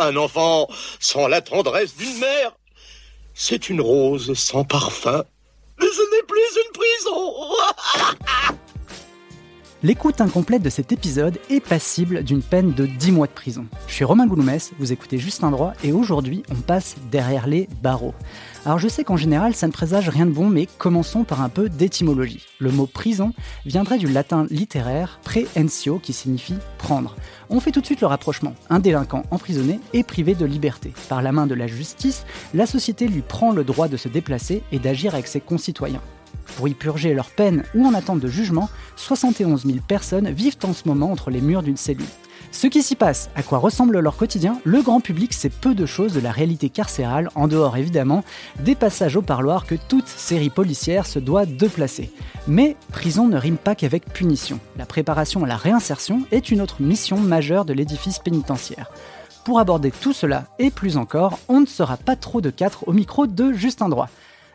Un enfant sans la tendresse d'une mère, c'est une rose sans parfum. Mais ce n'est plus une prison. L'écoute incomplète de cet épisode est passible d'une peine de 10 mois de prison. Je suis Romain Gouloumès, vous écoutez Juste un droit, et aujourd'hui on passe derrière les barreaux. Alors je sais qu'en général ça ne présage rien de bon, mais commençons par un peu d'étymologie. Le mot prison viendrait du latin littéraire preensio qui signifie prendre. On fait tout de suite le rapprochement. Un délinquant emprisonné est privé de liberté. Par la main de la justice, la société lui prend le droit de se déplacer et d'agir avec ses concitoyens. Pour y purger leur peine ou en attente de jugement, 71 000 personnes vivent en ce moment entre les murs d'une cellule. Ce qui s'y passe, à quoi ressemble leur quotidien, le grand public sait peu de choses de la réalité carcérale, en dehors évidemment des passages au parloir que toute série policière se doit de placer. Mais prison ne rime pas qu'avec punition. La préparation à la réinsertion est une autre mission majeure de l'édifice pénitentiaire. Pour aborder tout cela et plus encore, on ne sera pas trop de quatre au micro de Justin Droit.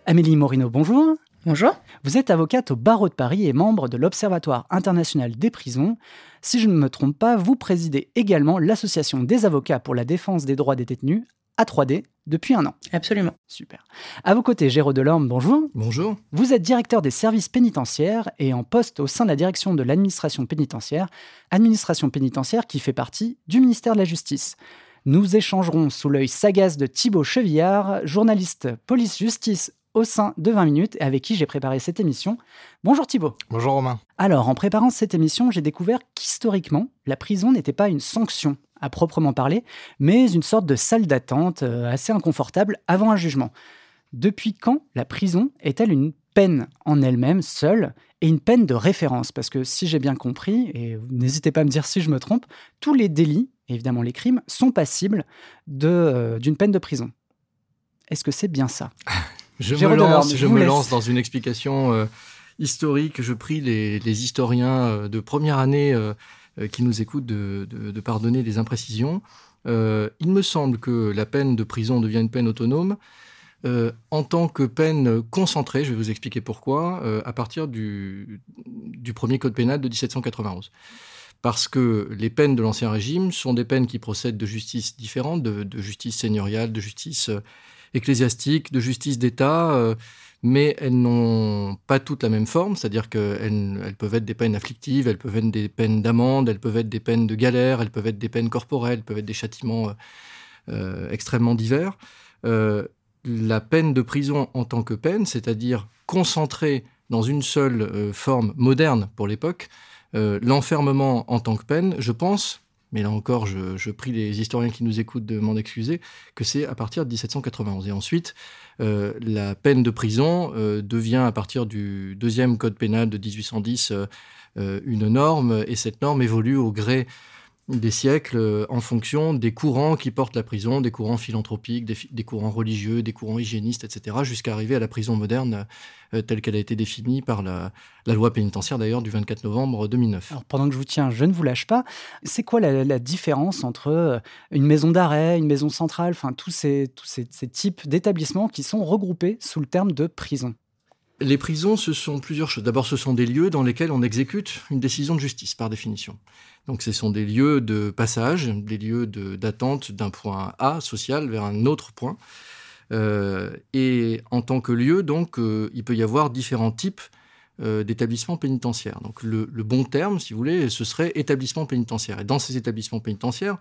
Amélie Morino, bonjour. Bonjour. Vous êtes avocate au barreau de Paris et membre de l'Observatoire international des prisons. Si je ne me trompe pas, vous présidez également l'Association des avocats pour la défense des droits des détenus, A3D, depuis un an. Absolument. Super. À vos côtés, Géraud Delorme, bonjour. Bonjour. Vous êtes directeur des services pénitentiaires et en poste au sein de la direction de l'administration pénitentiaire, administration pénitentiaire qui fait partie du ministère de la Justice. Nous échangerons sous l'œil sagace de Thibaut Chevillard, journaliste police-justice au sein de 20 minutes et avec qui j'ai préparé cette émission. Bonjour Thibaut. Bonjour Romain. Alors, en préparant cette émission, j'ai découvert qu'historiquement, la prison n'était pas une sanction à proprement parler, mais une sorte de salle d'attente euh, assez inconfortable avant un jugement. Depuis quand la prison est-elle une peine en elle-même, seule, et une peine de référence? Parce que si j'ai bien compris, et n'hésitez pas à me dire si je me trompe, tous les délits, évidemment les crimes, sont passibles euh, d'une peine de prison. Est-ce que c'est bien ça? Je me lance, je me lance dans une explication euh, historique. Je prie les, les historiens euh, de première année euh, qui nous écoutent de, de, de, pardonner des imprécisions. il me semble que la peine de prison devient une peine autonome en tant que peine concentrée, je vais vous expliquer pourquoi, à partir du, du premier code pénal de 1791 parce que les peines de l'Ancien Régime sont des peines qui procèdent de justice différentes, de, de justice seigneuriale, de justice ecclésiastique, de justice d'État, euh, mais elles n'ont pas toutes la même forme, c'est-à-dire qu'elles elles peuvent être des peines afflictives, elles peuvent être des peines d'amende, elles peuvent être des peines de galère, elles peuvent être des peines corporelles, elles peuvent être des châtiments euh, euh extrêmement divers. La peine de prison en tant que peine, c'est-à-dire concentrée dans une seule forme moderne pour l'époque, l'enfermement en tant que peine, je pense, mais là encore, je, prie les historiens qui nous écoutent de m'en excuser, que c'est à partir de 1791. Et ensuite, euh, la peine de prison euh, devient, à partir du deuxième code pénal de 1810, euh, euh, une norme, et cette norme évolue au gré des siècles euh, en fonction des courants qui portent la prison, des courants philanthropiques, des, des courants religieux, des courants hygiénistes, etc., jusqu'à arriver à la prison moderne euh, telle qu'elle a été définie par la, la loi pénitentiaire d'ailleurs du 24 novembre 2009. Alors pendant que je vous tiens, je ne vous lâche pas. C'est quoi la, la, différence entre euh, une maison d'arrêt, une maison centrale, enfin tous ces, tous ces, ces types d'établissements qui sont regroupés sous le terme de prison? Les prisons, ce sont plusieurs choses. D'abord, ce sont des lieux dans lesquels on exécute une décision de justice, par définition. Donc, ce sont des lieux de passage, des lieux d'attente d'un point A social vers un autre point. Euh, et en tant que lieu, euh, il peut y avoir différents types euh, d'établissements pénitentiaires. Donc, le, le, bon terme, si vous voulez, ce serait établissement pénitentiaire. Et dans ces établissements pénitentiaires,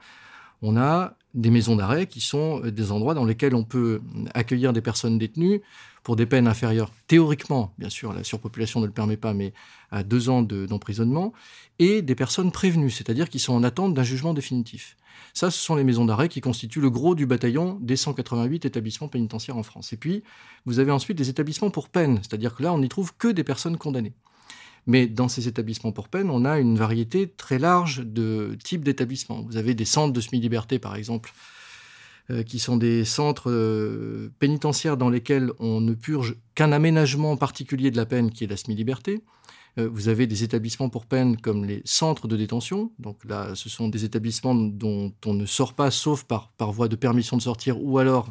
on a des maisons d'arrêt qui sont des endroits dans lesquels on peut accueillir des personnes détenues pour des peines inférieures, théoriquement, bien sûr, la surpopulation ne le permet pas, mais à deux ans d'emprisonnement, de, et des personnes prévenues, c'est-à-dire qui sont en attente d'un jugement définitif. Ça, ce sont les maisons d'arrêt qui constituent le gros du bataillon des 188 établissements pénitentiaires en France. Et puis, vous avez ensuite des établissements pour peine, c'est-à-dire que là, on n'y trouve que des personnes condamnées. Mais dans ces établissements pour peine, on a une variété très large de types d'établissements. Vous avez des centres de semi-liberté, par exemple, qui sont des centres pénitentiaires dans lesquels on ne purge qu'un aménagement particulier de la peine qui est la semi-liberté. Vous avez des établissements pour peine comme les centres de détention. Donc là, ce sont des établissements dont on ne sort pas sauf par, par voie de permission de sortir ou alors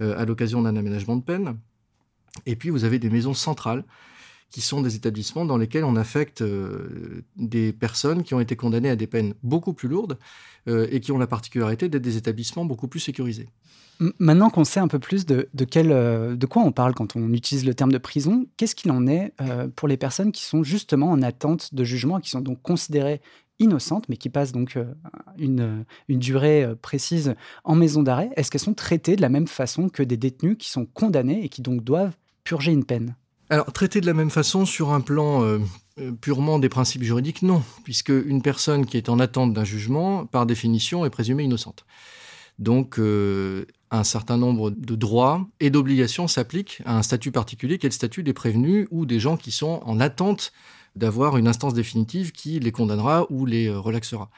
à l'occasion d'un aménagement de peine. Et puis vous avez des maisons centrales qui sont des établissements dans lesquels on affecte euh, des personnes qui ont été condamnées à des peines beaucoup plus lourdes euh, et qui ont la particularité d'être des établissements beaucoup plus sécurisés. Maintenant qu'on sait un peu plus euh, de quoi on parle quand on utilise le terme de prison, qu'est-ce qu'il en est pour les personnes qui sont justement en attente de jugement, qui sont donc considérées innocentes, mais qui passent donc une, une durée précise en maison d'arrêt Est-ce qu'elles sont traitées de la même façon que des détenus qui sont condamnés et qui donc doivent purger une peine? Alors, traiter de la même façon sur un plan euh, euh, purement des principes juridiques, non, puisque une personne qui est en attente d'un jugement, par définition, est présumée innocente. Donc, euh, un certain nombre de droits et d'obligations s'appliquent à un statut particulier qui est le statut des prévenus ou des gens qui sont en attente d'avoir une instance définitive qui les condamnera ou les relaxera.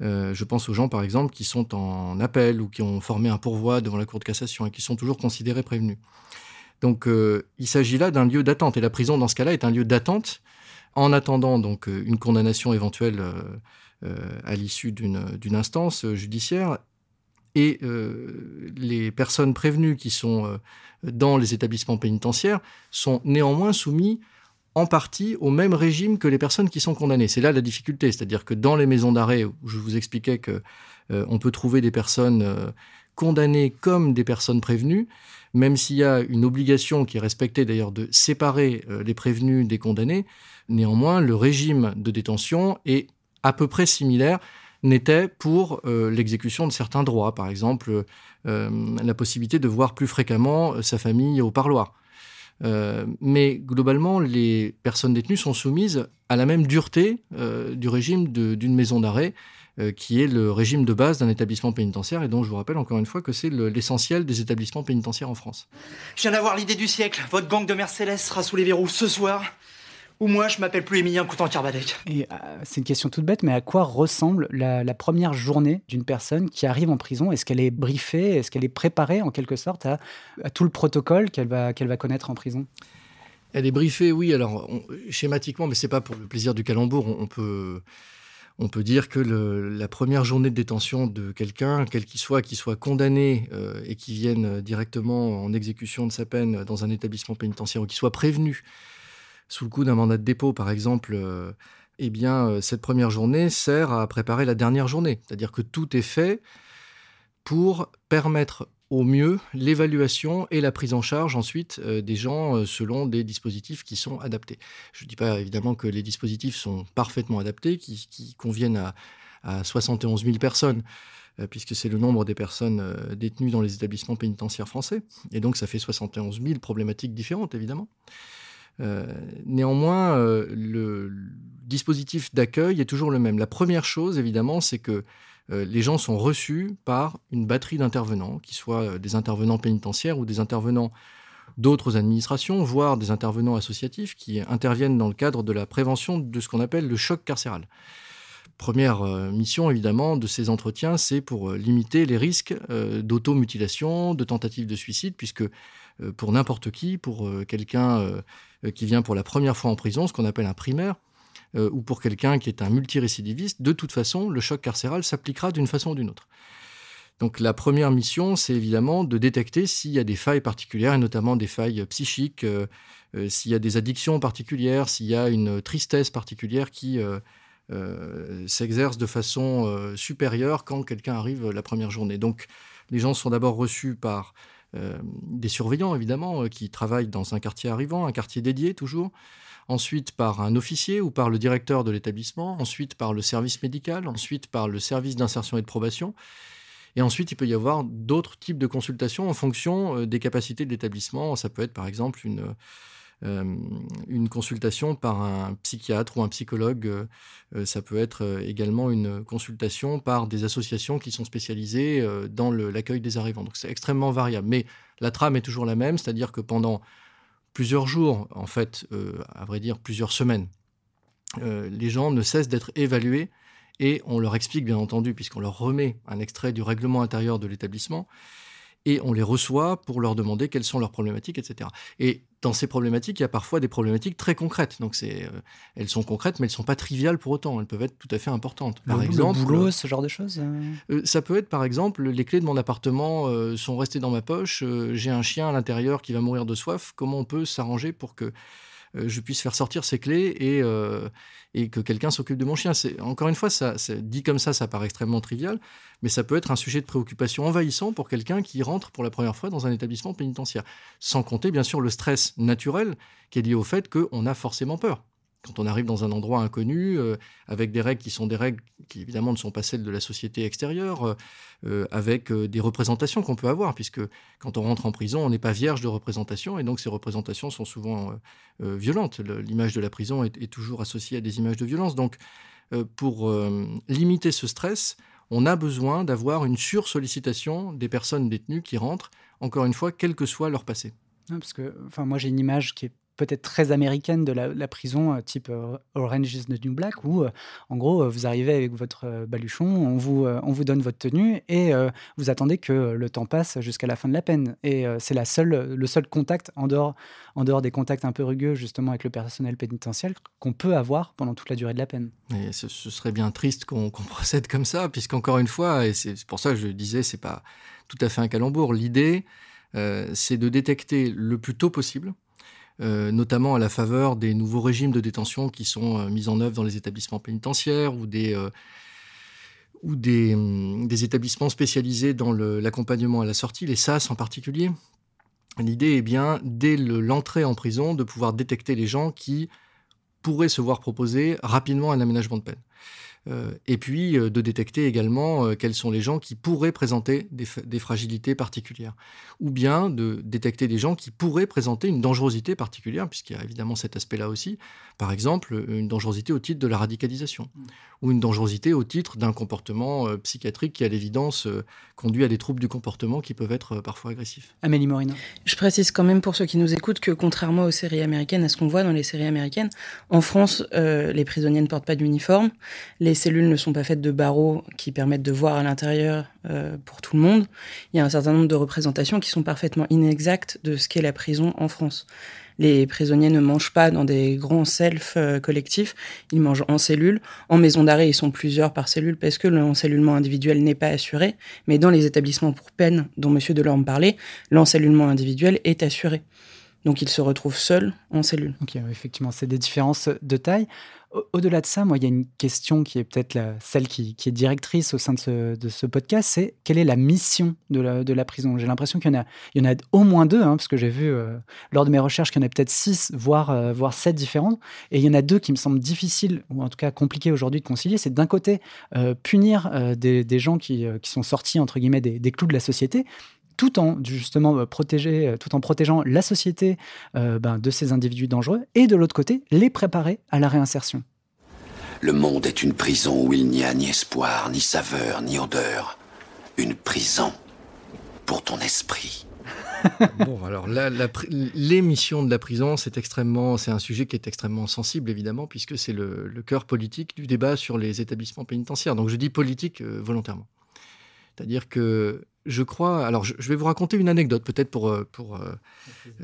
je pense aux gens, par exemple, qui sont en appel ou qui ont formé un pourvoi devant la Cour de cassation et qui sont toujours considérés prévenus. Donc euh, il s'agit là d'un lieu d'attente. Et la prison dans ce cas-là est un lieu d'attente en attendant donc euh, une condamnation éventuelle euh, à l'issue d'une instance judiciaire. Et les personnes prévenues qui sont dans les établissements pénitentiaires sont néanmoins soumis en partie au même régime que les personnes qui sont condamnées. C'est là la difficulté, c'est-à-dire que dans les maisons d'arrêt où je vous expliquais que on peut trouver des personnes condamnées comme des personnes prévenues, même s'il y a une obligation qui est respectée d'ailleurs de séparer euh, les prévenus des condamnés, néanmoins le régime de détention est à peu près similaire n'était pour euh, l'exécution de certains droits, par exemple euh, la possibilité de voir plus fréquemment sa famille au parloir. mais globalement, les personnes détenues sont soumises à la même dureté du régime d'une maison d'arrêt qui est le régime de base d'un établissement pénitentiaire et dont je vous rappelle encore une fois que c'est l'essentiel des établissements pénitentiaires en France. Je viens d'avoir l'idée du siècle. Votre gang de mères célestes sera sous les verrous ce soir. Ou moi, je m'appelle plus Émilien Coutan Carbadec. Et euh, c'est une question toute bête, mais à quoi ressemble la, première journée d'une personne qui arrive en prison? Est-ce qu'elle est briefée? Est-ce qu'elle est préparée en quelque sorte à, tout le protocole qu'elle va, qu'elle va connaître en prison? Elle est briefée, oui. Alors schématiquement, mais c'est pas pour le plaisir du calembour. on peut on peut dire que la première journée de détention de quelqu'un, quel qu'il soit, qui soit condamné euh, et qui vienne directement en exécution de sa peine dans un établissement pénitentiaire ou qui soit prévenu sous le coup d'un mandat de dépôt, par exemple, euh, eh bien, euh, cette première journée sert à préparer la dernière journée. C'est-à-dire que tout est fait pour permettre au mieux l'évaluation et la prise en charge ensuite euh, des gens euh, selon des dispositifs qui sont adaptés. Je ne dis pas évidemment que les dispositifs sont parfaitement adaptés, qui, conviennent à, 71 000 personnes, euh, puisque c'est le nombre des personnes détenues dans les établissements pénitentiaires français. Et donc ça fait 71 000 problématiques différentes, évidemment. néanmoins, le dispositif d'accueil est toujours le même. La première chose, évidemment, c'est que les gens sont reçus par une batterie d'intervenants, qui soient euh, des intervenants pénitentiaires ou des intervenants d'autres administrations, voire des intervenants associatifs qui interviennent dans le cadre de la prévention de ce qu'on appelle le choc carcéral. Première euh, mission, évidemment, de ces entretiens, c'est pour limiter les risques d'automutilation, de tentative de suicide, puisque pour n'importe qui, pour quelqu'un qui vient pour la première fois en prison, ce qu'on appelle un primaire, euh, ou pour quelqu'un qui est un multirécidiviste, de toute façon, le choc carcéral s'appliquera d'une façon ou d'une autre. Donc la première mission, c'est évidemment de détecter s'il y a des failles particulières, et notamment des failles psychiques, euh, euh, s'il y a des addictions particulières, s'il y a une tristesse particulière qui s'exerce de façon supérieure quand quelqu'un arrive la première journée. Donc les gens sont d'abord reçus par des surveillants, évidemment, qui travaillent dans un quartier arrivant, un quartier dédié toujours ensuite par un officier ou par le directeur de l'établissement, ensuite par le service médical, ensuite par le service d'insertion et de probation. Et ensuite, il peut y avoir d'autres types de consultations en fonction euh, des capacités de l'établissement. Ça peut être par exemple une, euh, une consultation par un psychiatre ou un psychologue. Euh, ça peut être également une consultation par des associations qui sont spécialisées dans l'accueil des arrivants. Donc c'est extrêmement variable. Mais la trame est toujours la même, c'est-à-dire que pendant plusieurs jours, en fait, euh, à vrai dire plusieurs semaines. Euh, les gens ne cessent d'être évalués et on leur explique bien entendu, puisqu'on leur remet un extrait du règlement intérieur de l'établissement, et on les reçoit pour leur demander quelles sont leurs problématiques, etc. Et dans ces problématiques, il y a parfois des problématiques très concrètes. Donc, c'est, euh, elles sont concrètes, mais elles ne sont pas triviales pour autant. Elles peuvent être tout à fait importantes. Par le, exemple, le boulot, ce genre de choses. Euh, ça peut être, par exemple, les clés de mon appartement sont restées dans ma poche. j'ai un chien à l'intérieur qui va mourir de soif. Comment on peut s'arranger pour que euh, je puisse faire sortir ces clés et, euh, et que quelqu'un s'occupe de mon chien. Encore une fois, ça, dit comme ça, ça paraît extrêmement trivial, mais ça peut être un sujet de préoccupation envahissant pour quelqu'un qui rentre pour la première fois dans un établissement pénitentiaire. Sans compter, bien sûr, le stress naturel qui est lié au fait qu'on a forcément peur quand on arrive dans un endroit inconnu, euh, avec des règles qui sont des règles qui évidemment ne sont pas celles de la société extérieure, euh, euh, avec des représentations qu'on peut avoir, puisque quand on rentre en prison, on n'est pas vierge de représentations, et donc ces représentations sont souvent violentes. L'image de la prison est, toujours associée à des images de violence. Donc, pour limiter ce stress, on a besoin d'avoir une sursollicitation des personnes détenues qui rentrent, encore une fois, quel que soit leur passé. parce que, enfin, moi j'ai une image qui est peut-être très américaine de la, prison, euh, type euh, Orange is the New Black, où, euh, en gros, vous arrivez avec votre baluchon, on vous, on vous donne votre tenue et vous attendez que le temps passe jusqu'à la fin de la peine. Et c'est le seul contact, en dehors, en dehors des contacts un peu rugueux, justement, avec le personnel pénitentiaire, qu'on peut avoir pendant toute la durée de la peine. Et ce, serait bien triste qu'on procède comme ça, puisqu'encore une fois, et c'est pour ça que je disais, c'est pas tout à fait un calembour, l'idée, c'est de détecter le plus tôt possible euh, notamment à la faveur des nouveaux régimes de détention qui sont euh, mis en œuvre dans les établissements pénitentiaires ou des, euh, hum, des, établissements spécialisés dans l'accompagnement à la sortie, les SAS en particulier. L'idée est bien, dès l'entrée en prison, de pouvoir détecter les gens qui pourraient se voir proposer rapidement un aménagement de peine. Euh, et puis euh, de détecter également euh, quels sont les gens qui pourraient présenter des, fragilités particulières, ou bien de détecter des gens qui pourraient présenter une dangerosité particulière, puisqu'il y a évidemment cet aspect-là aussi, par exemple une dangerosité au titre de la radicalisation, mmh. Ou une dangerosité au titre d'un comportement psychiatrique qui à l'évidence conduit à des troubles du comportement qui peuvent être parfois agressifs. Amélie Morina. Je précise quand même pour ceux qui nous écoutent que contrairement aux séries américaines, à ce qu'on voit dans les séries américaines, en France, les prisonniers ne portent pas d'uniforme, les les cellules ne sont pas faites de barreaux qui permettent de voir à l'intérieur euh, pour tout le monde. Il y a un certain nombre de représentations qui sont parfaitement inexactes de ce qu'est la prison en France. Les prisonniers ne mangent pas dans des grands selfs euh, collectifs, ils mangent en cellule. En maison d'arrêt, ils sont plusieurs par cellule parce que l'encellulement individuel n'est pas assuré. Mais dans les établissements pour peine dont M. Delorme parlait, l'encellulement individuel est assuré. Donc ils se retrouvent seuls en cellule. Ok, effectivement, c'est des différences de taille. Au-delà de ça, moi, il y a une question qui est peut-être celle qui, est directrice au sein de ce, podcast, c'est quelle est la mission de la, prison? J'ai l'impression qu'il y, en a, au moins deux, hein, parce que j'ai vu euh, lors de mes recherches qu'il y en a peut-être six, voire, euh, voire sept différentes. Et il y en a deux qui me semblent difficiles, ou en tout cas compliquées aujourd'hui de concilier. C'est d'un côté euh, punir des, gens qui, sont sortis, entre guillemets, des clous de la société, tout en justement euh, protéger, euh, tout en protégeant la société euh, ben, de ces individus dangereux, et de l'autre côté, les préparer à la réinsertion. Le monde est une prison où il n'y a ni espoir, ni saveur, ni odeur. Une prison pour ton esprit. bon, alors les missions de la prison, c'est extrêmement, c'est un sujet qui est extrêmement sensible évidemment, puisque c'est le, cœur politique du débat sur les établissements pénitentiaires. Donc je dis politique volontairement. C'est-à-dire que je crois. Alors, je, vais vous raconter une anecdote, peut-être pour, euh, pour euh,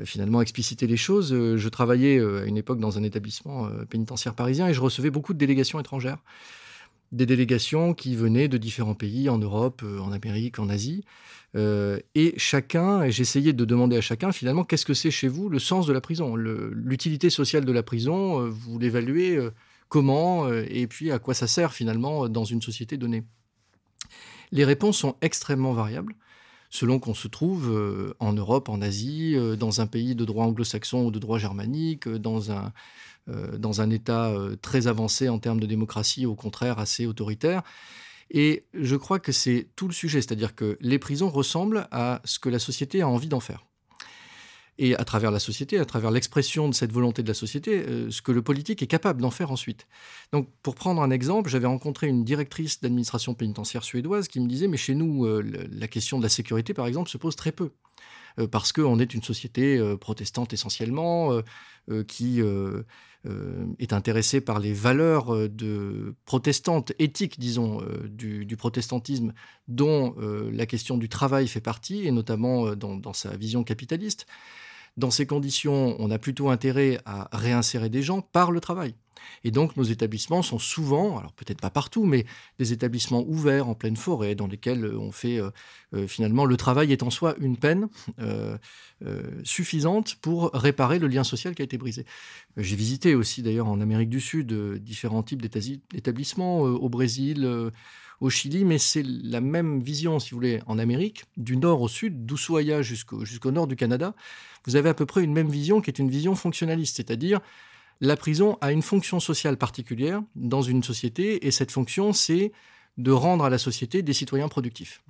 finalement expliciter les choses. Euh, je travaillais à une époque dans un établissement pénitentiaire parisien et je recevais beaucoup de délégations étrangères. Des délégations qui venaient de différents pays, en Europe, en Amérique, en Asie. et chacun, et j'essayais de demander à chacun, finalement, qu'est-ce que c'est chez vous le sens de la prison L'utilité sociale de la prison, vous l'évaluez comment Et puis, à quoi ça sert, finalement, dans une société donnée les réponses sont extrêmement variables selon qu'on se trouve euh, en Europe, en Asie, euh, dans un pays de droit anglo-saxon ou de droit germanique, euh, dans un, dans un État très avancé en termes de démocratie, au contraire assez autoritaire. Et je crois que c'est tout le sujet, c'est-à-dire que les prisons ressemblent à ce que la société a envie d'en faire et à travers la société, à travers l'expression de cette volonté de la société, euh, ce que le politique est capable d'en faire ensuite. Donc, pour prendre un exemple, j'avais rencontré une directrice d'administration pénitentiaire suédoise qui me disait, mais chez nous, euh, la question de la sécurité, par exemple, se pose très peu. Parce qu'on est une société protestante essentiellement, qui est intéressée par les valeurs de protestantes, éthiques, disons, du, protestantisme, dont la question du travail fait partie, et notamment dans sa vision capitaliste. Dans ces conditions, on a plutôt intérêt à réinsérer des gens par le travail. Et donc nos établissements sont souvent, alors peut-être pas partout, mais des établissements ouverts en pleine forêt dans lesquels euh, on fait euh, euh, finalement le travail est en soi une peine suffisante pour réparer le lien social qui a été brisé. J'ai visité aussi d'ailleurs en Amérique du Sud différents types d'établissements au Brésil au Chili, mais c'est la même vision, si vous voulez, en Amérique, du nord au sud, d'Ushuaia jusqu'au jusqu'au nord du Canada. Vous avez à peu près une même vision qui est une vision fonctionnaliste, c'est-à-dire la prison a une fonction sociale particulière dans une société, et cette fonction, c'est de rendre à la société des citoyens productifs.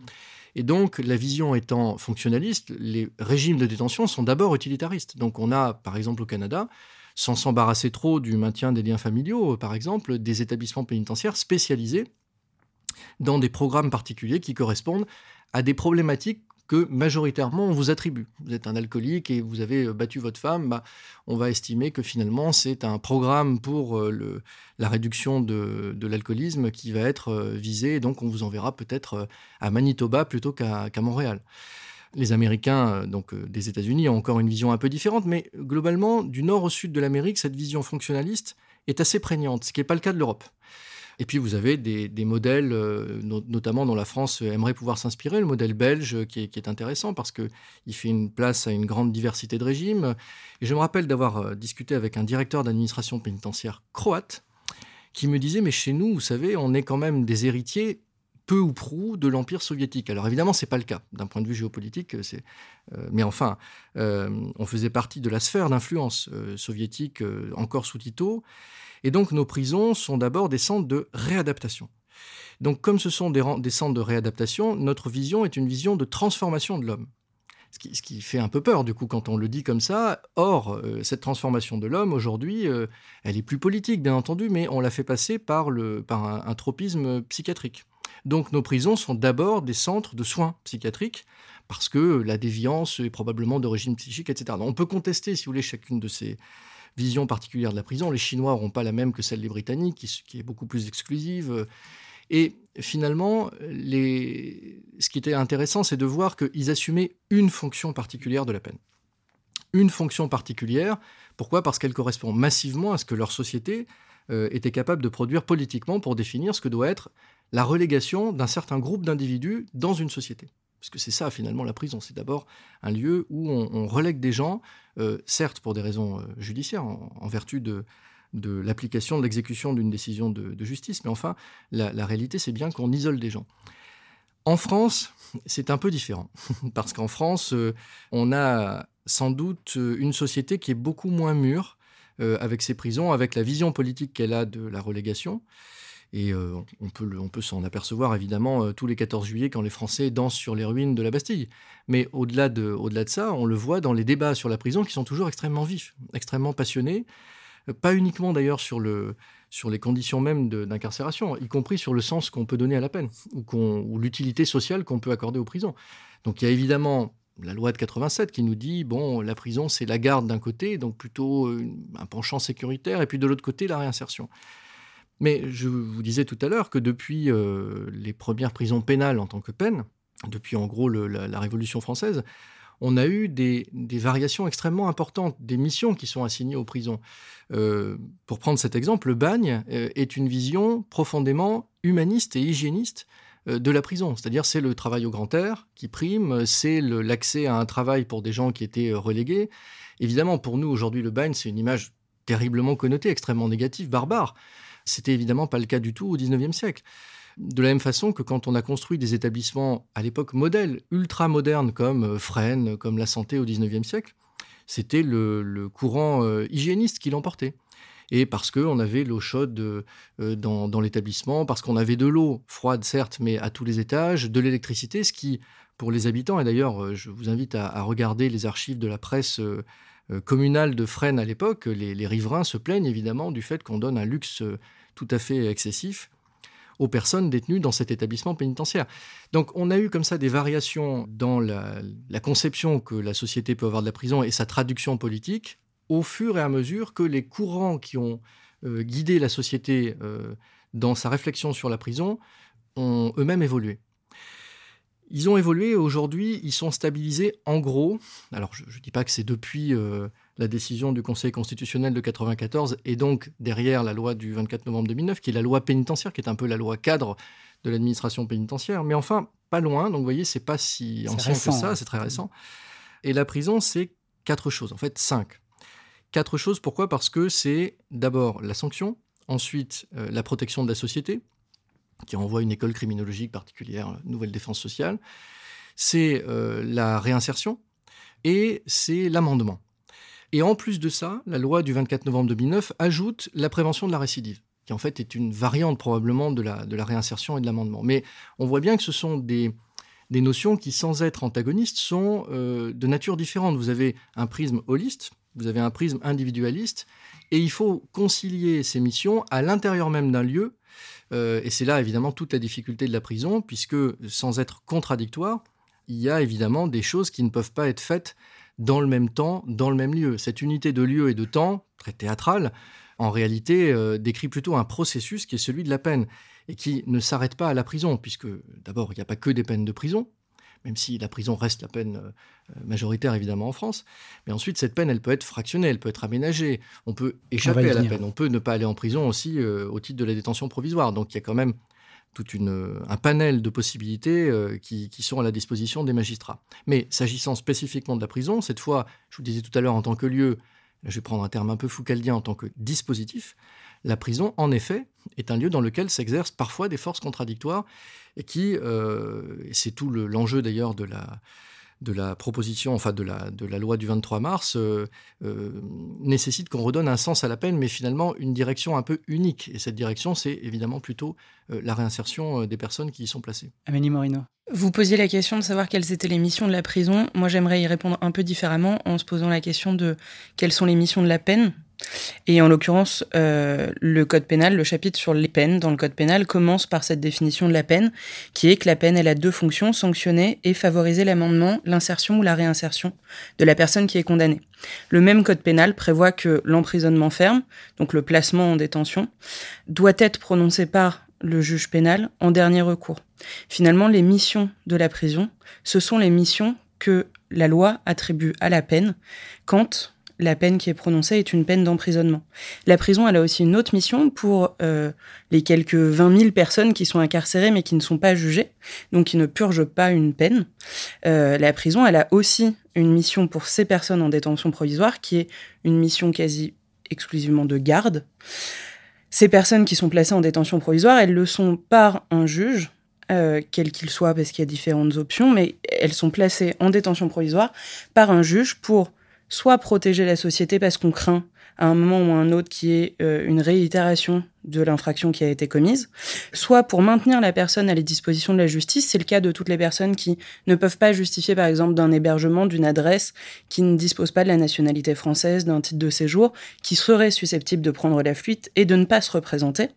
Et donc, la vision étant fonctionnaliste, les régimes de détention sont d'abord utilitaristes. Donc, on a, par exemple, au Canada, sans s'embarrasser trop du maintien des liens familiaux, par exemple, des établissements pénitentiaires spécialisés dans des programmes particuliers qui correspondent à des problématiques que majoritairement on vous attribue. Vous êtes un alcoolique et vous avez euh, battu votre femme, bah, on va estimer que finalement c'est un programme pour euh, la réduction de, l'alcoolisme qui va être euh, visé, donc on vous enverra peut-être à Manitoba plutôt qu'à Montréal. Les Américains, donc des États-Unis, ont encore une vision un peu différente, mais globalement, du nord au sud de l'Amérique, cette vision fonctionnaliste est assez prégnante, ce qui n'est pas le cas de l'Europe. Et puis vous avez des, modèles, euh, notamment dont la France aimerait pouvoir s'inspirer, le modèle belge qui est, intéressant parce qu'il fait une place à une grande diversité de régimes. Et je me rappelle d'avoir euh, discuté avec un directeur d'administration pénitentiaire croate qui me disait, mais chez nous, vous savez, on est quand même des héritiers peu ou prou de l'Empire soviétique. Alors évidemment, c'est pas le cas d'un point de vue géopolitique, euh, mais enfin, on faisait partie de la sphère d'influence soviétique encore sous Tito, et donc nos prisons sont d'abord des centres de réadaptation. Donc comme ce sont des, centres de réadaptation, notre vision est une vision de transformation de l'homme. Ce qui, fait un peu peur du coup quand on le dit comme ça. Or, euh, cette transformation de l'homme aujourd'hui, euh, elle est plus politique bien entendu, mais on la fait passer par, un, tropisme psychiatrique. Donc nos prisons sont d'abord des centres de soins psychiatriques parce que la déviance est probablement d'origine psychique, etc. on peut contester, si vous voulez, chacune de ces, vision particulière de la prison. Les Chinois n'auront pas la même que celle des Britanniques, qui, est beaucoup plus exclusive. Et finalement, ce qui était intéressant, c'est de voir qu'ils assumaient une fonction particulière de la peine. Une fonction particulière. Pourquoi? Parce qu'elle correspond massivement à ce que leur société euh, était capable de produire politiquement pour définir ce que doit être la relégation d'un certain groupe d'individus dans une société. Parce que c'est ça finalement la prison, c'est d'abord un lieu où on, relègue des gens, euh, certes pour des raisons euh, judiciaires, en, vertu de, l'application, de l'exécution d'une décision de, justice, mais enfin, la, réalité c'est bien qu'on isole des gens. En France, c'est un peu différent, parce qu'en France, euh, on a sans doute une société qui est beaucoup moins mûre avec ses prisons, avec la vision politique qu'elle a de la relégation. Et euh, on peut, s'en apercevoir évidemment euh, tous les 14 juillet quand les Français dansent sur les ruines de la Bastille. Mais au-delà de, ça, on le voit dans les débats sur la prison qui sont toujours extrêmement vifs, extrêmement passionnés. Euh, pas uniquement d'ailleurs sur, le, sur les conditions même d'incarcération, y compris sur le sens qu'on peut donner à la peine ou, ou l'utilité sociale qu'on peut accorder aux prisons. Donc il y a évidemment la loi de 87 qui nous dit bon la prison c'est la garde d'un côté donc plutôt un penchant sécuritaire et puis de l'autre côté la réinsertion. Mais je vous disais tout à l'heure que depuis euh, les premières prisons pénales en tant que peine, depuis en gros la, Révolution française, on a eu des, variations extrêmement importantes, des missions qui sont assignées aux prisons. Euh, pour prendre cet exemple, le bagne euh, est une vision profondément humaniste et hygiéniste de la prison. C'est-à-dire c'est le travail au grand air qui prime, c'est l'accès à un travail pour des gens qui étaient relégués. Évidemment, pour nous, aujourd'hui, le bagne, c'est une image terriblement connotée, extrêmement négative, barbare. C'était évidemment pas le cas du tout au XIXe siècle. De la même façon que quand on a construit des établissements à l'époque modèles, ultra modernes comme euh, Fresnes, comme la santé au XIXe siècle, c'était le, courant euh, hygiéniste qui l'emportait. Et parce qu'on avait l'eau chaude euh, dans, l'établissement, parce qu'on avait de l'eau froide, certes, mais à tous les étages, de l'électricité, ce qui, pour les habitants, et d'ailleurs, je vous invite à, regarder les archives de la presse communale de Fresnes à l'époque, les, riverains se plaignent évidemment du fait qu'on donne un luxe tout à fait excessif aux personnes détenues dans cet établissement pénitentiaire. Donc on a eu comme ça des variations dans la, conception que la société peut avoir de la prison et sa traduction politique au fur et à mesure que les courants qui ont euh, guidé la société euh, dans sa réflexion sur la prison ont eux-mêmes évolué. Ils ont évolué aujourd'hui, ils sont stabilisés en gros. Alors je ne dis pas que c'est depuis euh, la décision du Conseil constitutionnel de 94 et donc derrière la loi du 24 novembre 2009, qui est la loi pénitentiaire, qui est un peu la loi cadre de l'administration pénitentiaire, mais enfin pas loin. Donc vous voyez, c'est pas si ancien que ça, c'est très récent. Et la prison, c'est quatre choses, en fait cinq. Quatre choses, pourquoi? Parce que c'est d'abord la sanction, ensuite euh, la protection de la société, qui renvoie une école criminologique particulière, Nouvelle Défense Sociale. C'est euh, la réinsertion et c'est l'amendement. Et en plus de ça, la loi du 24 novembre 2009 ajoute la prévention de la récidive, qui en fait est une variante probablement de la, réinsertion et de l'amendement. Mais on voit bien que ce sont des, notions qui, sans être antagonistes, sont euh, de nature différente. Vous avez un prisme holiste, vous avez un prisme individualiste, et il faut concilier ces missions à l'intérieur même d'un lieu et c'est là évidemment toute la difficulté de la prison, puisque sans être contradictoire, il y a évidemment des choses qui ne peuvent pas être faites dans le même temps, dans le même lieu. Cette unité de lieu et de temps, très théâtrale, en réalité euh, décrit plutôt un processus qui est celui de la peine, et qui ne s'arrête pas à la prison, puisque d'abord, il n'y a pas que des peines de prison, même si la prison reste la peine euh, majoritaire évidemment en France. Mais ensuite, cette peine, elle peut être fractionnée, elle peut être aménagée. On peut échapper à la peine, on peut ne pas aller en prison aussi euh, au titre de la détention provisoire. Donc il y a quand même tout un panel de possibilités euh, qui, qui, sont à la disposition des magistrats. Mais s'agissant spécifiquement de la prison, cette fois, je vous disais tout à l'heure en tant que lieu, je vais prendre un terme un peu foucaldien en tant que dispositif, la prison, en effet, est un lieu dans lequel s'exercent parfois des forces contradictoires et qui, euh, c'est tout l'enjeu d'ailleurs de la, de la proposition, enfin de la, de la loi du 23 mars, euh, euh, nécessite qu'on redonne un sens à la peine, mais finalement une direction un peu unique. Et cette direction, c'est évidemment plutôt la réinsertion des personnes qui y sont placées. Amélie Morino. Vous posiez la question de savoir quelles étaient les missions de la prison. Moi, j'aimerais y répondre un peu différemment en se posant la question de quelles sont les missions de la peine. Et en l'occurrence, euh, le code pénal, le chapitre sur les peines dans le code pénal commence par cette définition de la peine, qui est que la peine, elle a deux fonctions, sanctionner et favoriser l'amendement, l'insertion ou la réinsertion de la personne qui est condamnée. Le même code pénal prévoit que l'emprisonnement ferme, donc le placement en détention, doit être prononcé par le juge pénal en dernier recours. Finalement, les missions de la prison, ce sont les missions que la loi attribue à la peine quand la peine qui est prononcée est une peine d'emprisonnement. La prison, elle a aussi une autre mission pour euh, les quelques 20 000 personnes qui sont incarcérées mais qui ne sont pas jugées, donc qui ne purgent pas une peine. Euh, la prison, elle a aussi une mission pour ces personnes en détention provisoire qui est une mission quasi exclusivement de garde. Ces personnes qui sont placées en détention provisoire, elles le sont par un juge, euh, quel qu'il soit, parce qu'il y a différentes options, mais elles sont placées en détention provisoire par un juge pour soit protéger la société parce qu'on craint à un moment ou à un autre qui est euh, une réitération de l'infraction qui a été commise, soit pour maintenir la personne à les dispositions de la justice. C'est le cas de toutes les personnes qui ne peuvent pas justifier, par exemple, d'un hébergement, d'une adresse, qui ne dispose pas de la nationalité française, d'un titre de séjour, qui serait susceptible de prendre la fuite et de ne pas se représenter.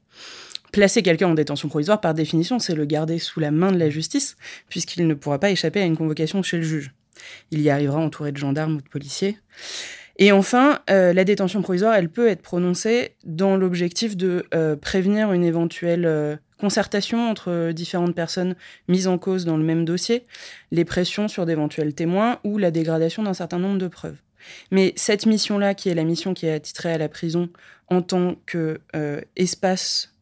Placer quelqu'un en détention provisoire, par définition, c'est le garder sous la main de la justice, puisqu'il ne pourra pas échapper à une convocation chez le juge. Il y arrivera entouré de gendarmes ou de policiers. Et enfin, euh, la détention provisoire, elle peut être prononcée dans l'objectif de euh, prévenir une éventuelle euh, concertation entre différentes personnes mises en cause dans le même dossier, les pressions sur d'éventuels témoins ou la dégradation d'un certain nombre de preuves. Mais cette mission-là, qui est la mission qui est attitrée à la prison en tant qu'espace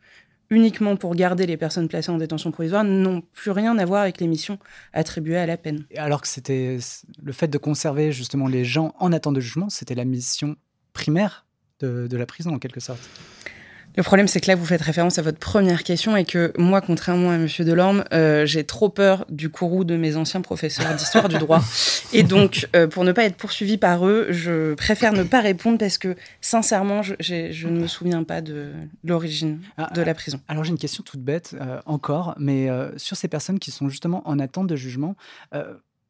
uniquement pour garder les personnes placées en détention provisoire n'ont plus rien à voir avec les missions attribuées à la peine. Alors que c'était le fait de conserver justement les gens en attente de jugement, c'était la mission primaire de, de la prison en quelque sorte. Le problème, c'est que là, vous faites référence à votre première question et que moi, contrairement à Monsieur Delorme, euh, j'ai trop peur du courroux de mes anciens professeurs d'histoire du droit. Et donc, euh, pour ne pas être poursuivi par eux, je préfère ne pas répondre parce que, sincèrement, je, je ne me souviens pas de l'origine ah, de la prison. Alors, j'ai une question toute bête, euh, encore, mais sur ces personnes qui sont justement en attente de jugement,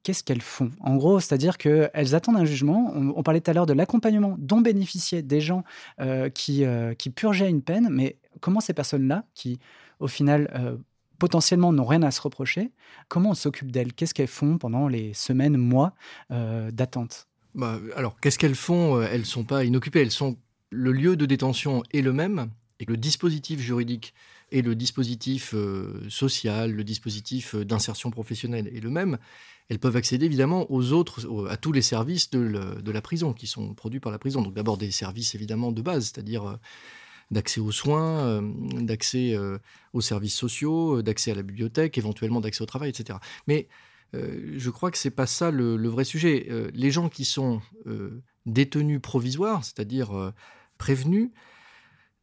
qu'est-ce qu'elles font? En gros, c'est-à-dire qu'elles attendent un jugement. On, parlait tout à l'heure de l'accompagnement dont bénéficiaient des gens euh, qui, euh, qui purgeaient une peine, mais comment ces personnes-là, qui au final, potentiellement n'ont rien à se reprocher. Comment on s'occupe d'elles? Qu'est-ce qu'elles font pendant les semaines, mois d'attente? Bah, Alors, qu'est-ce qu'elles font? Elles ne sont pas inoccupées. Elles sont le lieu de détention est le même et le dispositif juridique et le dispositif social, le dispositif d'insertion professionnelle est le même, elles peuvent accéder évidemment aux autres, à tous les services de, la prison qui sont produits par la prison. Donc d'abord des services évidemment de base, c'est-à-dire euh, d'accès aux soins, euh, d'accès euh, aux services sociaux, d'accès à la bibliothèque, éventuellement d'accès au travail, etc. Mais je crois que c'est pas ça le, vrai sujet. les gens qui sont détenus provisoires, c'est-à-dire prévenus,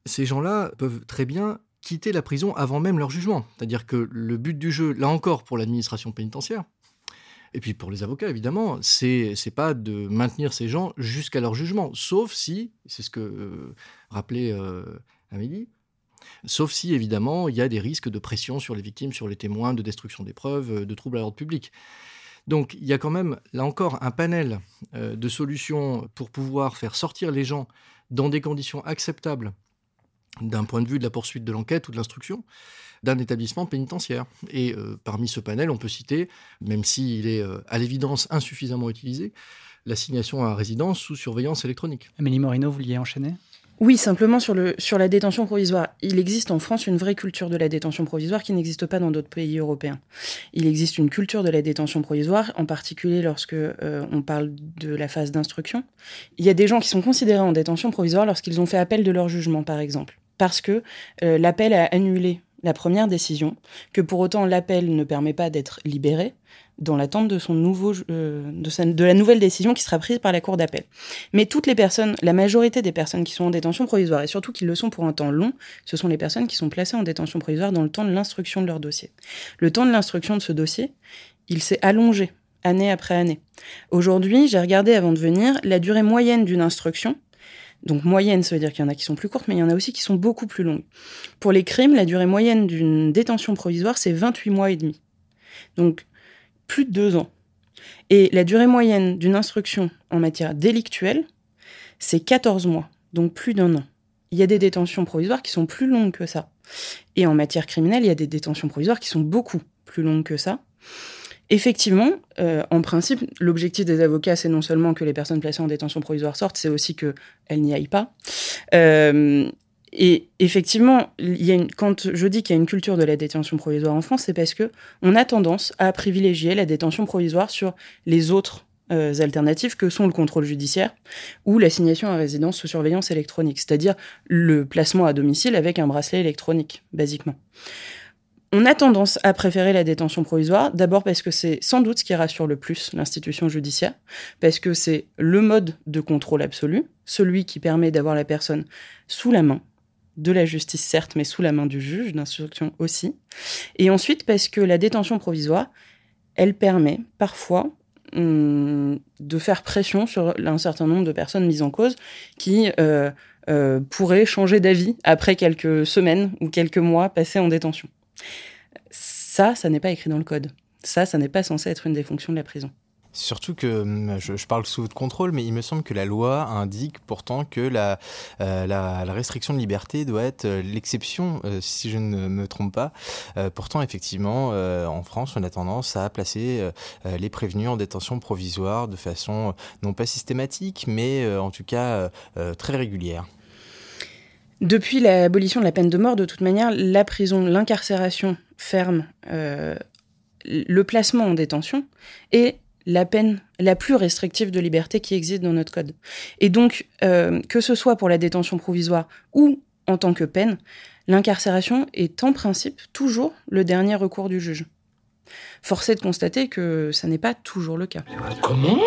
ces gens-là peuvent très bien quitter la prison avant même leur jugement. C'est-à-dire que le but du jeu, là encore pour l'administration pénitentiaire, et puis pour les avocats, évidemment, c'est n'est pas de maintenir ces gens jusqu'à leur jugement, sauf si, c'est ce que euh, rappelait euh, Amélie, sauf si évidemment il y a des risques de pression sur les victimes, sur les témoins, de destruction des preuves, euh, de troubles à l'ordre public. Donc il y a quand même, là encore, un panel de solutions pour pouvoir faire sortir les gens dans des conditions acceptables d'un point de vue de la poursuite de l'enquête ou de l'instruction d'un établissement pénitentiaire. Et euh, parmi ce panel, on peut citer, même s'il est euh, à l'évidence insuffisamment utilisé, l'assignation à résidence sous surveillance électronique. Amélie Morino, vous vouliez enchaîner? Oui, simplement sur, le, sur la détention provisoire. Il existe en France une vraie culture de la détention provisoire qui n'existe pas dans d'autres pays européens. Il existe une culture de la détention provisoire, en particulier lorsque euh, on parle de la phase d'instruction. Il y a des gens qui sont considérés en détention provisoire lorsqu'ils ont fait appel de leur jugement, par exemple, parce que l'appel a annulé la première décision, que pour autant l'appel ne permet pas d'être libéré dans l'attente de son nouveau euh, de, la nouvelle décision qui sera prise par la cour d'appel. Mais toutes les personnes, la majorité des personnes qui sont en détention provisoire et surtout qui le sont pour un temps long, ce sont les personnes qui sont placées en détention provisoire dans le temps de l'instruction de leur dossier. Le temps de l'instruction de ce dossier, il s'est allongé année après année. Aujourd'hui, j'ai regardé avant de venir la durée moyenne d'une instruction donc moyenne, ça veut dire qu'il y en a qui sont plus courtes, mais il y en a aussi qui sont beaucoup plus longues. Pour les crimes, la durée moyenne d'une détention provisoire, c'est 28 mois et demi. Donc plus de deux ans. Et la durée moyenne d'une instruction en matière délictuelle, c'est 14 mois, donc plus d'un an. Il y a des détentions provisoires qui sont plus longues que ça. Et en matière criminelle, il y a des détentions provisoires qui sont beaucoup plus longues que ça. Effectivement, euh, en principe, l'objectif des avocats, c'est non seulement que les personnes placées en détention provisoire sortent, c'est aussi qu'elles n'y aillent pas. Euh, et effectivement, quand je dis qu'il y a une culture de la détention provisoire en France, c'est parce que on a tendance à privilégier la détention provisoire sur les autres euh, alternatives que sont le contrôle judiciaire ou l'assignation à résidence sous surveillance électronique, c'est-à-dire le placement à domicile avec un bracelet électronique, basiquement. On a tendance à préférer la détention provisoire, d'abord parce que c'est sans doute ce qui rassure le plus l'institution judiciaire, parce que c'est le mode de contrôle absolu, celui qui permet d'avoir la personne sous la main, de la justice certes, mais sous la main du juge d'instruction aussi. Et ensuite parce que la détention provisoire, elle permet parfois hum, de faire pression sur un certain nombre de personnes mises en cause qui euh, euh, pourraient changer d'avis après quelques semaines ou quelques mois passés en détention. Ça, ça n'est pas écrit dans le code. Ça, ça n'est pas censé être une des fonctions de la prison. Surtout que hum, je, parle sous votre contrôle, mais il me semble que la loi indique pourtant que la, euh, restriction de liberté doit être euh, l'exception, euh, si je ne me trompe pas. pourtant, effectivement, en France, on a tendance à placer les prévenus en détention provisoire de façon non pas systématique, mais en tout cas très régulière. Depuis l'abolition de la peine de mort, de toute manière, la prison, l'incarcération ferme, le placement en détention est la peine la plus restrictive de liberté qui existe dans notre code. Et donc, euh, que ce soit pour la détention provisoire ou en tant que peine, l'incarcération est en principe toujours le dernier recours du juge. Force est de constater que ça n'est pas toujours le cas. Comment?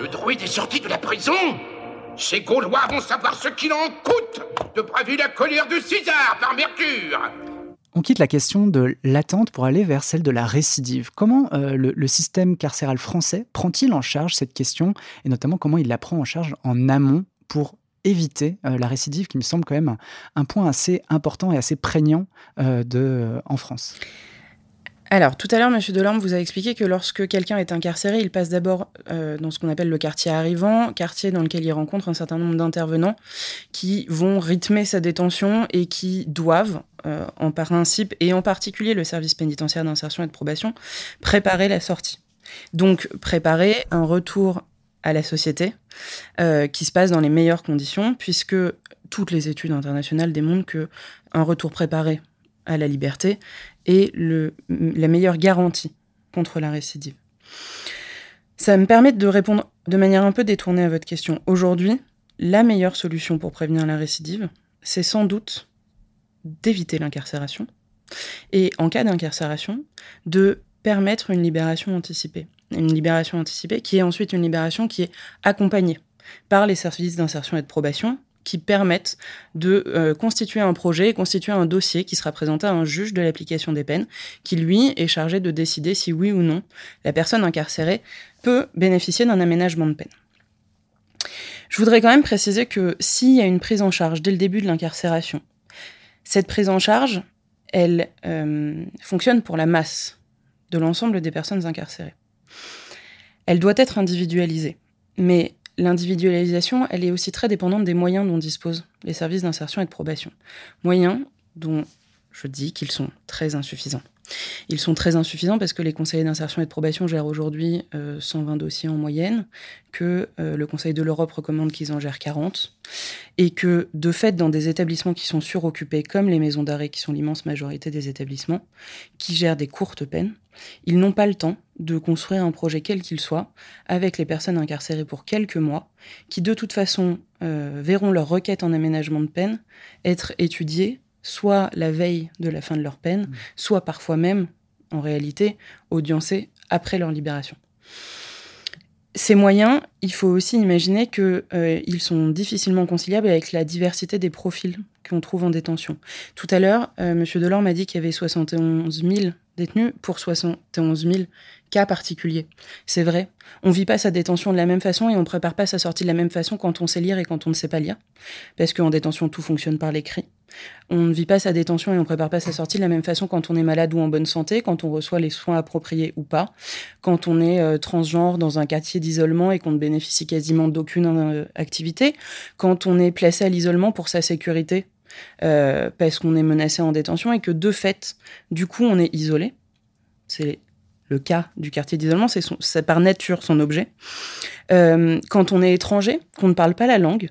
Le druide est sorti de la prison ces Gaulois vont savoir ce qu'il en coûte de braver la colère de César par Mercure. On quitte la question de l'attente pour aller vers celle de la récidive. Comment euh, le, système carcéral français prend-il en charge cette question et notamment comment il la prend en charge en amont pour éviter euh, la récidive qui me semble quand même un, point assez important et assez prégnant euh, en France? Alors, tout à l'heure, M. Delorme vous a expliqué que lorsque quelqu'un est incarcéré, il passe d'abord euh, dans ce qu'on appelle le quartier arrivant, quartier dans lequel il rencontre un certain nombre d'intervenants qui vont rythmer sa détention et qui doivent, euh, en principe, et en particulier le service pénitentiaire d'insertion et de probation, préparer la sortie. Donc, préparer un retour à la société euh, qui se passe dans les meilleures conditions, puisque toutes les études internationales démontrent que un retour préparé à la liberté est la meilleure garantie contre la récidive. Ça me permet de répondre de manière un peu détournée à votre question. Aujourd'hui, la meilleure solution pour prévenir la récidive, c'est sans doute d'éviter l'incarcération et, en cas d'incarcération, de permettre une libération anticipée. Une libération anticipée qui est ensuite une libération qui est accompagnée par les services d'insertion et de probation qui permettent de euh, constituer un projet, constituer un dossier qui sera présenté à un juge de l'application des peines, qui lui est chargé de décider si oui ou non la personne incarcérée peut bénéficier d'un aménagement de peine. Je voudrais quand même préciser que s'il y a une prise en charge dès le début de l'incarcération, cette prise en charge, elle euh, fonctionne pour la masse de l'ensemble des personnes incarcérées. Elle doit être individualisée, mais l'individualisation, elle est aussi très dépendante des moyens dont disposent les services d'insertion et de probation. Moyens dont je dis qu'ils sont très insuffisants. Ils sont très insuffisants parce que les conseillers d'insertion et de probation gèrent aujourd'hui 120 euh, dossiers en moyenne, que euh, le Conseil de l'Europe recommande qu'ils en gèrent 40, et que de fait, dans des établissements qui sont suroccupés, comme les maisons d'arrêt, qui sont l'immense majorité des établissements, qui gèrent des courtes peines, ils n'ont pas le temps de construire un projet quel qu'il soit avec les personnes incarcérées pour quelques mois, qui de toute façon euh, verront leur requête en aménagement de peine être étudiée soit la veille de la fin de leur peine, mmh. soit parfois même, en réalité, audiencée après leur libération. Ces moyens, il faut aussi imaginer qu'ils euh, sont difficilement conciliables avec la diversité des profils qu'on trouve en détention. Tout à l'heure, euh, M. Delors m'a dit qu'il y avait 71 000 détenus pour 71 000 cas particuliers. C'est vrai. On vit pas sa détention de la même façon et on prépare pas sa sortie de la même façon quand on sait lire et quand on ne sait pas lire. Parce qu'en détention, tout fonctionne par l'écrit. On ne vit pas sa détention et on prépare pas sa sortie de la même façon quand on est malade ou en bonne santé, quand on reçoit les soins appropriés ou pas, quand on est euh, transgenre dans un quartier d'isolement et qu'on ne bénéficie quasiment d'aucune euh, activité, quand on est placé à l'isolement pour sa sécurité euh, parce qu'on est menacé en détention et que de fait, du coup, on est isolé. C'est le cas du quartier d'isolement, c'est par nature son objet. Euh, quand on est étranger, qu'on ne parle pas la langue,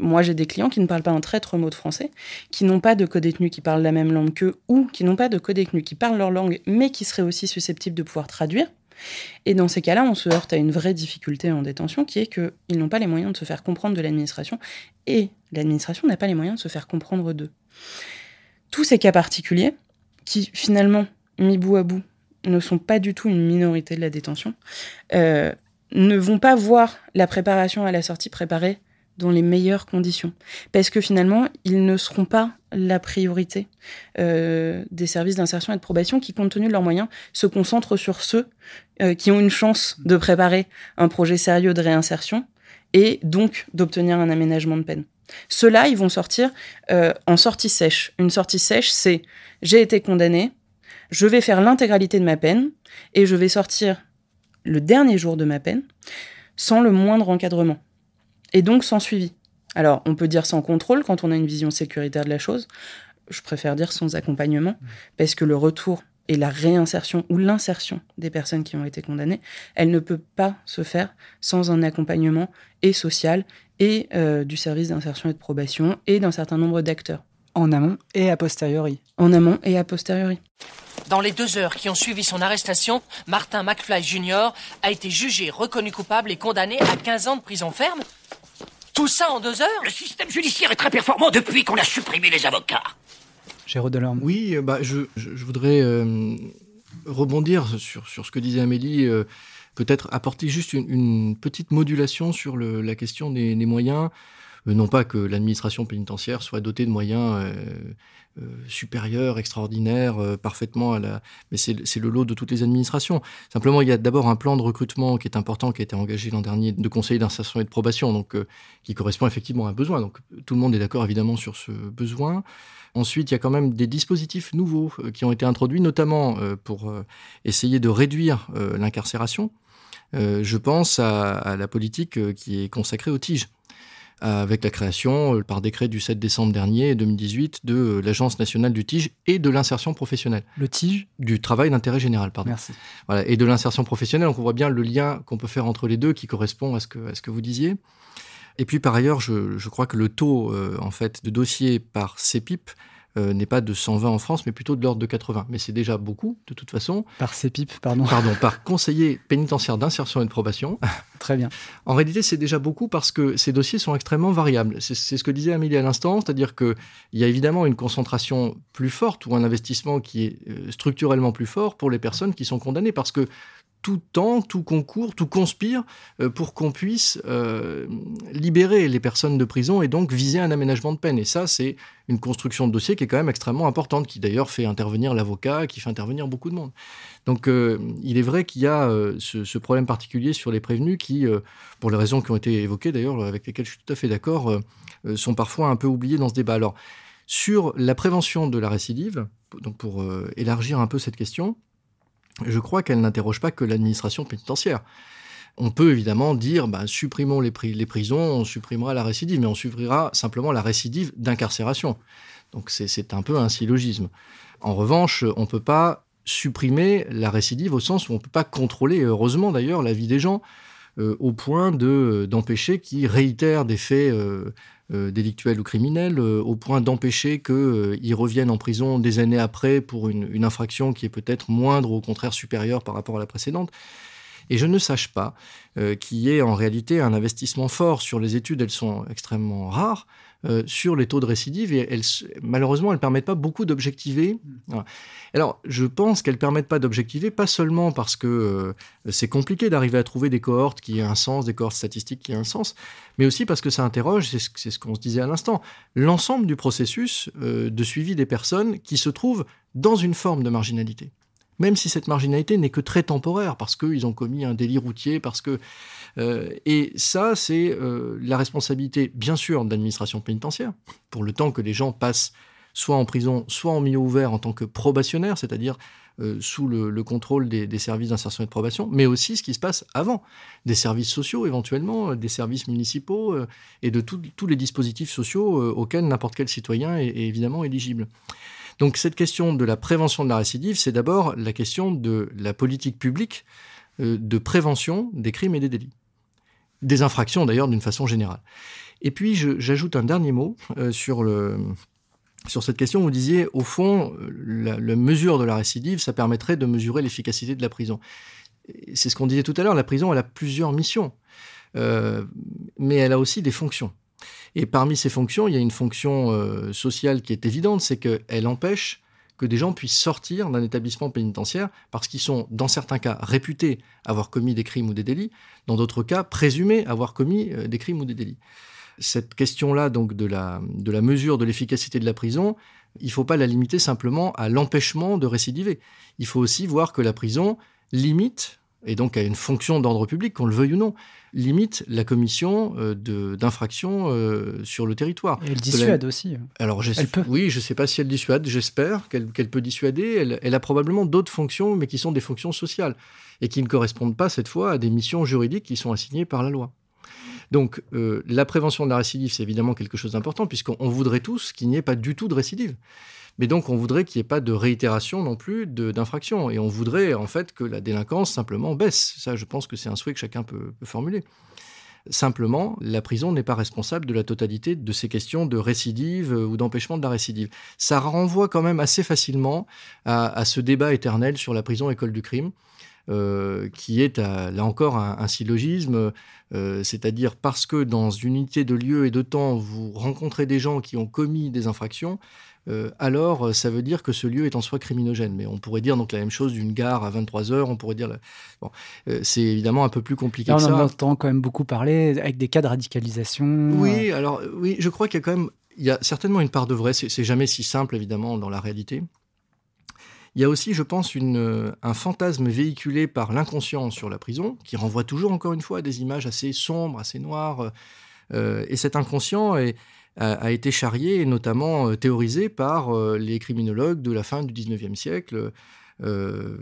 moi j'ai des clients qui ne parlent pas un traître mot de français, qui n'ont pas de co-détenus qui parlent la même langue qu'eux, ou qui n'ont pas de co-détenus qui parlent leur langue, mais qui seraient aussi susceptibles de pouvoir traduire. Et dans ces cas-là, on se heurte à une vraie difficulté en détention, qui est qu'ils n'ont pas les moyens de se faire comprendre de l'administration, et l'administration n'a pas les moyens de se faire comprendre d'eux. Tous ces cas particuliers, qui finalement, mis bout à bout, ne sont pas du tout une minorité de la détention, euh, ne vont pas voir la préparation à la sortie préparée dans les meilleures conditions. Parce que finalement, ils ne seront pas la priorité euh, des services d'insertion et de probation qui, compte tenu de leurs moyens, se concentrent sur ceux euh, qui ont une chance de préparer un projet sérieux de réinsertion et donc d'obtenir un aménagement de peine. Ceux-là, ils vont sortir euh, en sortie sèche. Une sortie sèche, c'est j'ai été condamné, je vais faire l'intégralité de ma peine et je vais sortir le dernier jour de ma peine sans le moindre encadrement et donc sans suivi. Alors, on peut dire sans contrôle quand on a une vision sécuritaire de la chose. Je préfère dire sans accompagnement, parce que le retour et la réinsertion ou l'insertion des personnes qui ont été condamnées, elle ne peut pas se faire sans un accompagnement et social et euh, du service d'insertion et de probation et d'un certain nombre d'acteurs. En amont et a posteriori. En amont et a posteriori. Dans les deux heures qui ont suivi son arrestation, Martin McFly Jr. a été jugé, reconnu coupable et condamné à 15 ans de prison ferme tout ça en deux heures Le système judiciaire est très performant depuis qu'on a supprimé les avocats. Géraud Delorme. Oui, euh, bah, je, voudrais euh, rebondir sur, sur ce que disait Amélie. Euh, peut-être apporter juste une, petite modulation sur la question des, moyens. Non pas que l'administration pénitentiaire soit dotée de moyens supérieurs, extraordinaires, parfaitement à la... Mais c'est le lot de toutes les administrations. Simplement, il y a d'abord un plan de recrutement qui est important, qui a été engagé l'an dernier de conseiller d'insertion et de probation, donc qui correspond effectivement à un besoin. Donc tout le monde est d'accord évidemment sur ce besoin. Ensuite, il y a quand même des dispositifs nouveaux euh, qui ont été introduits, notamment euh, pour euh, essayer de réduire l'incarcération. je pense à, la politique qui est consacrée aux tiges avec la création par décret du 7 décembre dernier 2018 de l'Agence nationale du tige et de l'insertion professionnelle. Le tige Du travail d'intérêt général, pardon. Merci. Voilà, et de l'insertion professionnelle, donc on voit bien le lien qu'on peut faire entre les deux qui correspond à ce que, à ce que vous disiez. Et puis par ailleurs, je, crois que le taux en fait de dossiers par CEPIP euh, n'est pas de 120 en France, mais plutôt de l'ordre de 80. Mais c'est déjà beaucoup, de toute façon. Par CEPIP, pardon. Pardon, par conseiller pénitentiaire d'insertion et de probation. Très bien. En réalité, c'est déjà beaucoup parce que ces dossiers sont extrêmement variables. C'est ce que disait Amélie à l'instant, c'est-à-dire qu'il y a évidemment une concentration plus forte ou un investissement qui est euh, structurellement plus fort pour les personnes qui sont condamnées parce que tout temps, tout concourt, tout conspire euh, pour qu'on puisse euh, libérer les personnes de prison et donc viser un aménagement de peine. Et ça, c'est une construction de dossier qui est quand même extrêmement importante, qui d'ailleurs fait intervenir l'avocat, qui fait intervenir beaucoup de monde. Donc euh, il est vrai qu'il y a ce, problème particulier sur les prévenus qui, pour les raisons qui ont été évoquées d'ailleurs, avec lesquelles je suis tout à fait d'accord, sont parfois un peu oubliés dans ce débat. Alors, sur la prévention de la récidive, donc pour élargir un peu cette question, je crois qu'elle n'interroge pas que l'administration pénitentiaire. On peut évidemment dire, bah, supprimons les, prisons, on supprimera la récidive, mais on supprimera simplement la récidive d'incarcération. Donc c'est un peu un syllogisme. En revanche, on ne peut pas supprimer la récidive au sens où on ne peut pas contrôler, heureusement d'ailleurs, la vie des gens euh, au point d'empêcher qu'ils réitèrent des faits euh, euh, délictuels ou criminels, au point d'empêcher qu'ils reviennent en prison des années après pour une, une infraction qui est peut-être moindre ou au contraire supérieure par rapport à la précédente. Et je ne sache pas qu'il y ait en réalité un investissement fort sur les études, elles sont extrêmement rares, euh, sur les taux de récidive et elles, malheureusement, elles ne permettent pas beaucoup d'objectiver. Mm. Alors, je pense qu'elles ne permettent pas d'objectiver, pas seulement parce que euh, c'est compliqué d'arriver à trouver des cohortes qui aient un sens, des cohortes statistiques qui aient un sens, mais aussi parce que ça interroge, c'est ce, qu'on se disait à l'instant, l'ensemble du processus euh, de suivi des personnes qui se trouvent dans une forme de marginalité même si cette marginalité n'est que très temporaire, parce qu'ils ont commis un délit routier, parce que... Euh, et ça, c'est euh, la responsabilité, bien sûr, de l'administration pénitentiaire, pour le temps que les gens passent soit en prison, soit en milieu ouvert en tant que probationnaire, c'est-à-dire euh, sous le, contrôle des, services d'insertion et de probation, mais aussi ce qui se passe avant, des services sociaux éventuellement, des services municipaux et de tous les dispositifs sociaux auxquels n'importe quel citoyen est évidemment éligible. Donc cette question de la prévention de la récidive, c'est d'abord la question de la politique publique euh, de prévention des crimes et des délits. Des infractions d'ailleurs d'une façon générale. Et puis j'ajoute un dernier mot euh, sur, sur cette question. Vous disiez, au fond, la, mesure de la récidive, ça permettrait de mesurer l'efficacité de la prison. C'est ce qu'on disait tout à l'heure, la prison, elle a plusieurs missions, euh, mais elle a aussi des fonctions. Et parmi ces fonctions, il y a une fonction euh, sociale qui est évidente, c'est qu'elle empêche que des gens puissent sortir d'un établissement pénitentiaire parce qu'ils sont, dans certains cas, réputés avoir commis des crimes ou des délits, dans d'autres cas, présumés avoir commis euh, des crimes ou des délits. Cette question-là, donc, de la, de la mesure de l'efficacité de la prison, il ne faut pas la limiter simplement à l'empêchement de récidiver. Il faut aussi voir que la prison limite et donc à une fonction d'ordre public, qu'on le veuille ou non, limite la commission euh, d'infractions euh, sur le territoire. Et elle dissuade aussi. Alors, elle peut. Oui, je ne sais pas si elle dissuade, j'espère qu'elle peut dissuader. Elle, a probablement d'autres fonctions, mais qui sont des fonctions sociales, et qui ne correspondent pas cette fois à des missions juridiques qui sont assignées par la loi. Donc, euh, la prévention de la récidive, c'est évidemment quelque chose d'important, puisqu'on voudrait tous qu'il n'y ait pas du tout de récidive. Mais donc, on voudrait qu'il n'y ait pas de réitération non plus d'infractions. Et on voudrait, en fait, que la délinquance simplement baisse. Ça, je pense que c'est un souhait que chacun peut, formuler. Simplement, la prison n'est pas responsable de la totalité de ces questions de récidive euh, ou d'empêchement de la récidive. Ça renvoie quand même assez facilement à, ce débat éternel sur la prison école du crime. qui est là encore un, syllogisme, c'est-à-dire parce que dans une unité de lieu et de temps, vous rencontrez des gens qui ont commis des infractions, euh, alors euh, ça veut dire que ce lieu est en soi criminogène. Mais on pourrait dire donc la même chose d'une gare à 23 heures, on pourrait dire... Bon, euh, c'est évidemment un peu plus compliqué Là, on en entend quand même beaucoup parler avec des cas de radicalisation. Oui, alors oui, je crois qu'il y a quand même... Il y a certainement une part de vrai, c'est jamais si simple évidemment dans la réalité. Il y a aussi, je pense, une, un fantasme véhiculé par l'inconscient sur la prison, qui renvoie toujours, encore une fois, à des images assez sombres, assez noires. et cet inconscient est, a, été charrié et notamment euh, théorisé par euh, les criminologues de la fin du 19e siècle. Euh,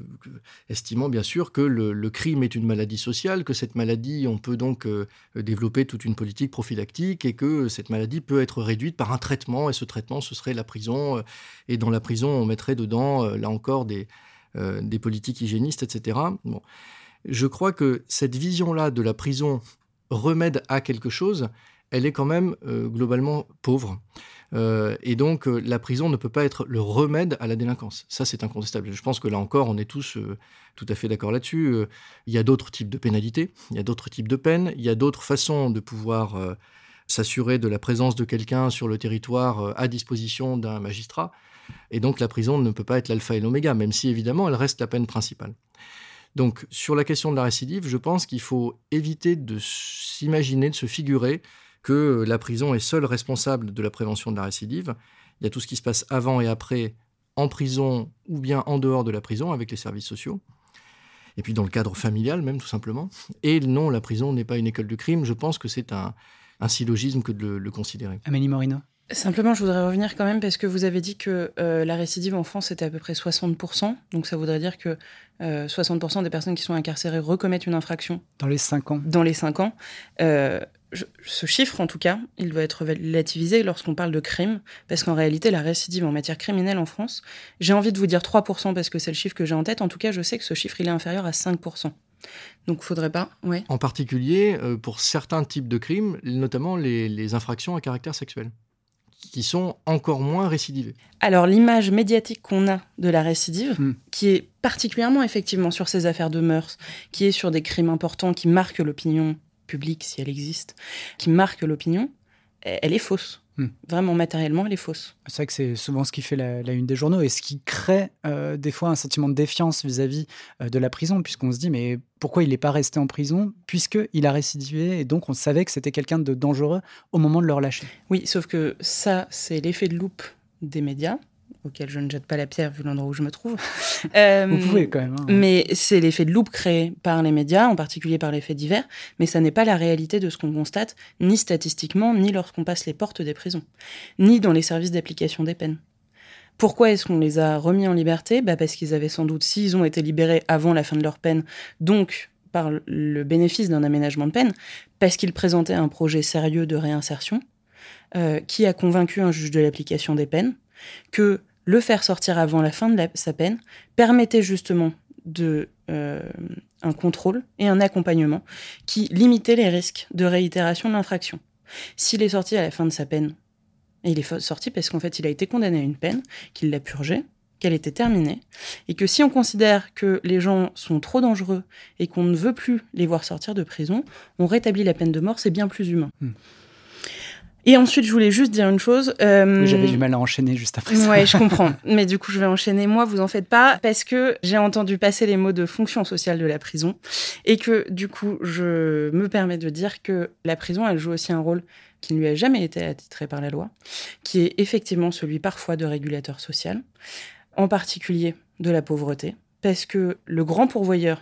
estimant bien sûr que le, crime est une maladie sociale, que cette maladie, on peut donc développer toute une politique prophylactique et que cette maladie peut être réduite par un traitement, et ce traitement, ce serait la prison, et dans la prison, on mettrait dedans, là encore, des, des politiques hygiénistes, etc. Bon. Je crois que cette vision-là de la prison remède à quelque chose, elle est quand même euh, globalement pauvre. Euh, et donc, euh, la prison ne peut pas être le remède à la délinquance. Ça, c'est incontestable. Je pense que là encore, on est tous tout à fait d'accord là-dessus. il y a d'autres types de pénalités, il y a d'autres types de peines, il y a d'autres façons de pouvoir s'assurer de la présence de quelqu'un sur le territoire à disposition d'un magistrat. Et donc, la prison ne peut pas être l'alpha et l'oméga, même si, évidemment, elle reste la peine principale. Donc, sur la question de la récidive, je pense qu'il faut éviter de s'imaginer, de se figurer que la prison est seule responsable de la prévention de la récidive. Il y a tout ce qui se passe avant et après en prison ou bien en dehors de la prison avec les services sociaux. Et puis dans le cadre familial même tout simplement. Et non, la prison n'est pas une école de crime. Je pense que c'est un, syllogisme que de le, considérer. Amélie Morino Simplement, je voudrais revenir quand même parce que vous avez dit que euh, la récidive en France était à peu près 60%. Donc ça voudrait dire que 60% euh, des personnes qui sont incarcérées recommettent une infraction. Dans les 5 ans. Dans les 5 ans. Euh, ce chiffre, en tout cas, il doit être relativisé lorsqu'on parle de crime, parce qu'en réalité, la récidive en matière criminelle en France, j'ai envie de vous dire 3% parce que c'est le chiffre que j'ai en tête. En tout cas, je sais que ce chiffre, il est inférieur à 5%. Donc, faudrait pas. Ouais. En particulier, euh, pour certains types de crimes, notamment les, infractions à caractère sexuel qui sont encore moins récidivées. Alors l'image médiatique qu'on a de la récidive, hmm. qui est particulièrement effectivement sur ces affaires de mœurs, qui est sur des crimes importants qui marquent l'opinion publique, si elle existe, qui marque l'opinion, elle est fausse. Hmm. Vraiment, matériellement, elle est fausse. C'est vrai que c'est souvent ce qui fait la, une des journaux et ce qui crée euh, des fois un sentiment de défiance vis-à-vis euh, de la prison, puisqu'on se dit, mais pourquoi il n'est pas resté en prison Puisqu'il a récidivé et donc on savait que c'était quelqu'un de dangereux au moment de le relâcher. Oui, sauf que ça, c'est l'effet de loupe des médias auquel je ne jette pas la pierre vu l'endroit où je me trouve. Euh, Vous pouvez quand même. Hein. Mais c'est l'effet de loupe créé par les médias, en particulier par l'effet divers, mais ça n'est pas la réalité de ce qu'on constate, ni statistiquement, ni lorsqu'on passe les portes des prisons, ni dans les services d'application des peines. Pourquoi est-ce qu'on les a remis en liberté? Bah Parce qu'ils avaient sans doute, s'ils ont été libérés avant la fin de leur peine, donc par le bénéfice d'un aménagement de peine, parce qu'ils présentaient un projet sérieux de réinsertion, euh, qui a convaincu un juge de l'application des peines que le faire sortir avant la fin de sa peine permettait justement de euh, un contrôle et un accompagnement qui limitait les risques de réitération de l'infraction. S'il est sorti à la fin de sa peine, et il est sorti parce qu'en fait il a été condamné à une peine, qu'il l'a purgée, qu'elle était terminée, et que si on considère que les gens sont trop dangereux et qu'on ne veut plus les voir sortir de prison, on rétablit la peine de mort, c'est bien plus humain. Hmm. Et ensuite, je voulais juste dire une chose. Euh... J'avais du mal à enchaîner juste après ça. Ouais, je comprends. Mais du coup, je vais enchaîner. Moi, vous en faites pas, parce que j'ai entendu passer les mots de fonction sociale de la prison, et que du coup, je me permets de dire que la prison, elle joue aussi un rôle qui ne lui a jamais été attitré par la loi, qui est effectivement celui parfois de régulateur social, en particulier de la pauvreté, parce que le grand pourvoyeur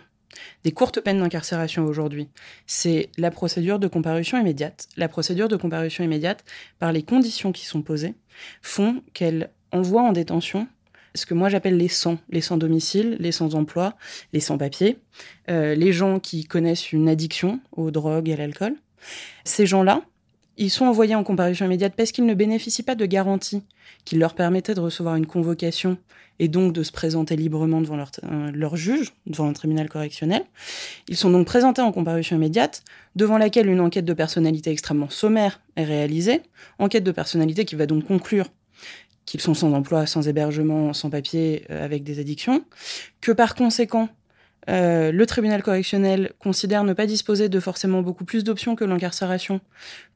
des courtes peines d'incarcération aujourd'hui, c'est la procédure de comparution immédiate. La procédure de comparution immédiate, par les conditions qui sont posées, font qu'elle envoie en détention ce que moi j'appelle les sans, les sans domicile, les sans emploi, les sans papier, euh, les gens qui connaissent une addiction aux drogues et à l'alcool. Ces gens-là, ils sont envoyés en comparution immédiate parce qu'ils ne bénéficient pas de garanties qui leur permettaient de recevoir une convocation et donc de se présenter librement devant leur, euh, leur, juge, devant un tribunal correctionnel. Ils sont donc présentés en comparution immédiate, devant laquelle une enquête de personnalité extrêmement sommaire est réalisée, enquête de personnalité qui va donc conclure qu'ils sont sans emploi, sans hébergement, sans papier, euh, avec des addictions, que par conséquent, euh, le tribunal correctionnel considère ne pas disposer de forcément beaucoup plus d'options que l'incarcération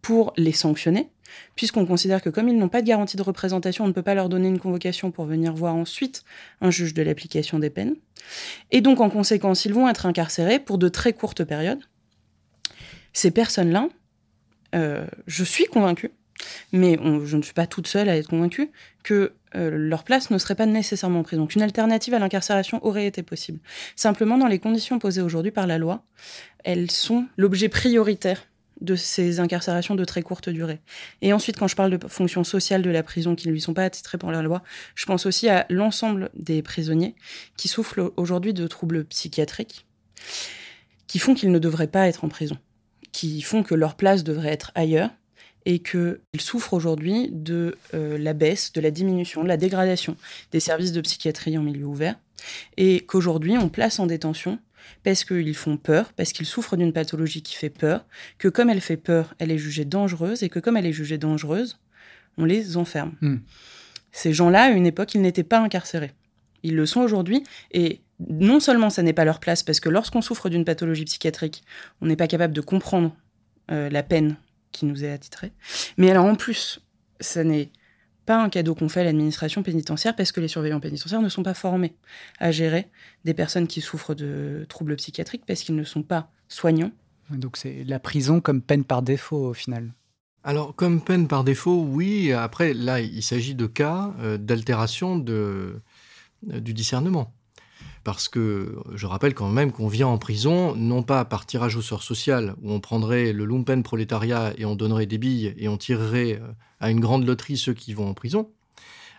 pour les sanctionner, puisqu'on considère que comme ils n'ont pas de garantie de représentation, on ne peut pas leur donner une convocation pour venir voir ensuite un juge de l'application des peines. Et donc en conséquence, ils vont être incarcérés pour de très courtes périodes. Ces personnes-là, euh, je suis convaincue, mais je ne suis pas toute seule à être convaincue, que euh, leur place ne serait pas nécessairement en prison, qu'une alternative à l'incarcération aurait été possible. Simplement, dans les conditions posées aujourd'hui par la loi, elles sont l'objet prioritaire de ces incarcérations de très courte durée. Et ensuite, quand je parle de fonctions sociales de la prison qui ne lui sont pas attitrées par la loi, je pense aussi à l'ensemble des prisonniers qui souffrent aujourd'hui de troubles psychiatriques qui font qu'ils ne devraient pas être en prison, qui font que leur place devrait être ailleurs et qu'ils souffrent aujourd'hui de euh, la baisse, de la diminution, de la dégradation des services de psychiatrie en milieu ouvert, et qu'aujourd'hui on place en détention parce qu'ils font peur, parce qu'ils souffrent d'une pathologie qui fait peur, que comme elle fait peur, elle est jugée dangereuse, et que comme elle est jugée dangereuse, on les enferme. Hmm. Ces gens-là, à une époque, ils n'étaient pas incarcérés. Ils le sont aujourd'hui, et non seulement ça n'est pas leur place, parce que lorsqu'on souffre d'une pathologie psychiatrique, on n'est pas capable de comprendre euh, la peine qui nous est attitrée, mais alors en plus, ça n'est pas un cadeau qu'on fait à l'administration pénitentiaire parce que les surveillants pénitentiaires ne sont pas formés à gérer des personnes qui souffrent de troubles psychiatriques parce qu'ils ne sont pas soignants. Donc c'est la prison comme peine par défaut au final. Alors comme peine par défaut, oui. Après, là, il s'agit de cas euh, d'altération de, euh, du discernement. Parce que je rappelle quand même qu'on vient en prison, non pas par tirage au sort social, où on prendrait le lumpen prolétariat et on donnerait des billes et on tirerait euh, à une grande loterie ceux qui vont en prison.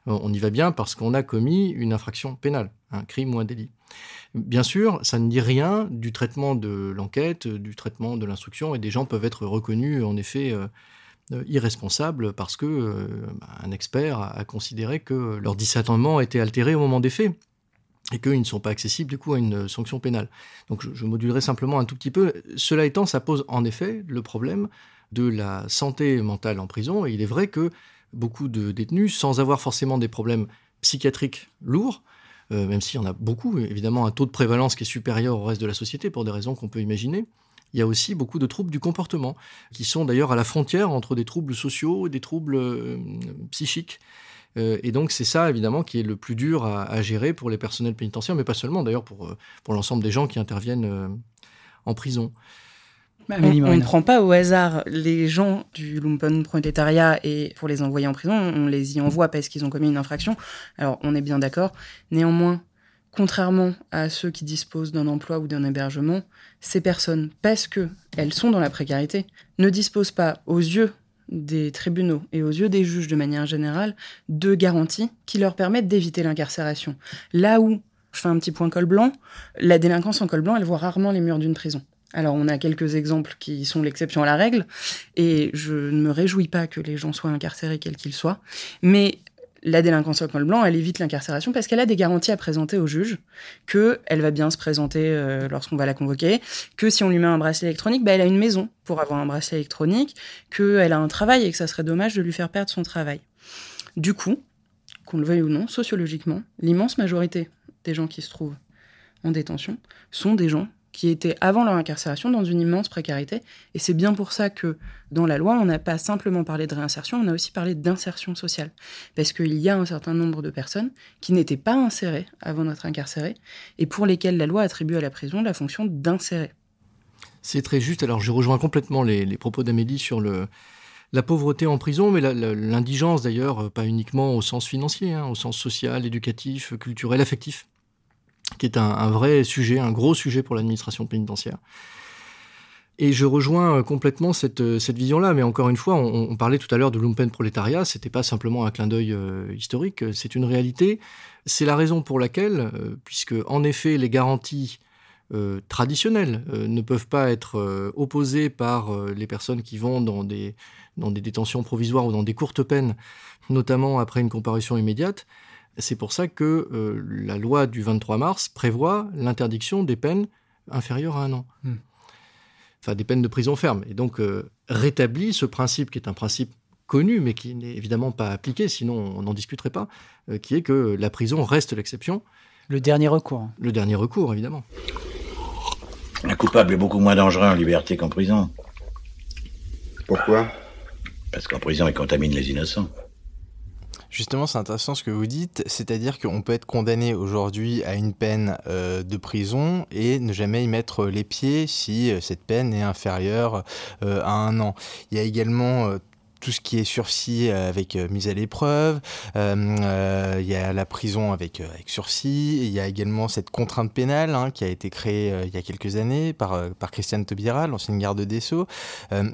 Euh, on y va bien parce qu'on a commis une infraction pénale, un crime ou un délit. Bien sûr, ça ne dit rien du traitement de l'enquête, du traitement de l'instruction, et des gens peuvent être reconnus en effet euh, irresponsables parce que bah, un expert a, considéré que leur discernement était altéré au moment des faits et qu'ils ne sont pas accessibles du coup à une sanction pénale. Donc je, je modulerai simplement un tout petit peu. Cela étant, ça pose en effet le problème de la santé mentale en prison. Et il est vrai que beaucoup de détenus, sans avoir forcément des problèmes psychiatriques lourds, euh, même s'il y en a beaucoup, évidemment un taux de prévalence qui est supérieur au reste de la société pour des raisons qu'on peut imaginer, il y a aussi beaucoup de troubles du comportement, qui sont d'ailleurs à la frontière entre des troubles sociaux et des troubles euh, psychiques. Euh, et donc c'est ça évidemment qui est le plus dur à, gérer pour les personnels pénitentiaires, mais pas seulement d'ailleurs pour, pour l'ensemble des gens qui interviennent en prison. On, ne prend pas au hasard les gens du lumpen prolétariat et pour les envoyer en prison, on les y envoie parce qu'ils ont commis une infraction. Alors on est bien d'accord. Néanmoins, contrairement à ceux qui disposent d'un emploi ou d'un hébergement, ces personnes, parce que elles sont dans la précarité, ne disposent pas aux yeux des tribunaux et aux yeux des juges de manière générale de garanties qui leur permettent d'éviter l'incarcération. Là où, je fais un petit point col blanc, la délinquance en col blanc, elle voit rarement les murs d'une prison. Alors on a quelques exemples qui sont l'exception à la règle, et je ne me réjouis pas que les gens soient incarcérés quels qu'ils soient, mais la délinquance au col blanc, elle évite l'incarcération parce qu'elle a des garanties à présenter au juge, qu'elle va bien se présenter euh, lorsqu'on va la convoquer, que si on lui met un bracelet électronique, bah, elle a une maison pour avoir un bracelet électronique, qu'elle a un travail et que ça serait dommage de lui faire perdre son travail. Du coup, qu'on le veuille ou non, sociologiquement, l'immense majorité des gens qui se trouvent en détention sont des gens qui étaient avant leur incarcération dans une immense précarité. Et c'est bien pour ça que dans la loi, on n'a pas simplement parlé de réinsertion, on a aussi parlé d'insertion sociale. Parce qu'il y a un certain nombre de personnes qui n'étaient pas insérées avant d'être incarcérées et pour lesquelles la loi attribue à la prison la fonction d'insérer. C'est très juste. Alors je rejoins complètement les, propos d'Amélie sur la pauvreté en prison, mais l'indigence d'ailleurs, pas uniquement au sens financier, hein, au sens social, éducatif, culturel, affectif qui est un, vrai sujet, un gros sujet pour l'administration pénitentiaire. Et je rejoins euh, complètement cette, euh, cette vision-là, mais encore une fois, on, parlait tout à l'heure de lumpen prolétariat, c'était pas simplement un clin d'œil euh, historique, c'est une réalité. C'est la raison pour laquelle, puisque en effet les garanties traditionnelles ne peuvent pas être opposées par les personnes qui vont dans des, dans des détentions provisoires ou dans des courtes peines, notamment après une comparution immédiate, c'est pour ça que euh, la loi du 23 mars prévoit l'interdiction des peines inférieures à un an. Hmm. Enfin, des peines de prison ferme. Et donc, euh, rétablit ce principe qui est un principe connu, mais qui n'est évidemment pas appliqué, sinon on n'en discuterait pas, euh, qui est que la prison reste l'exception. Le dernier recours. Le dernier recours, évidemment. Un coupable est beaucoup moins dangereux en liberté qu'en prison. Pourquoi? Parce qu'en prison, il contamine les innocents. Justement, c'est intéressant ce que vous dites, c'est-à-dire qu'on peut être condamné aujourd'hui à une peine euh, de prison et ne jamais y mettre les pieds si euh, cette peine est inférieure euh, à un an. Il y a également tout ce qui est sursis euh, avec euh, mise à l'épreuve, euh, il y a la prison avec, sursis, il y a également cette contrainte pénale hein, qui a été créée il y a quelques années par, par Christiane Taubira, l'ancienne garde des Sceaux.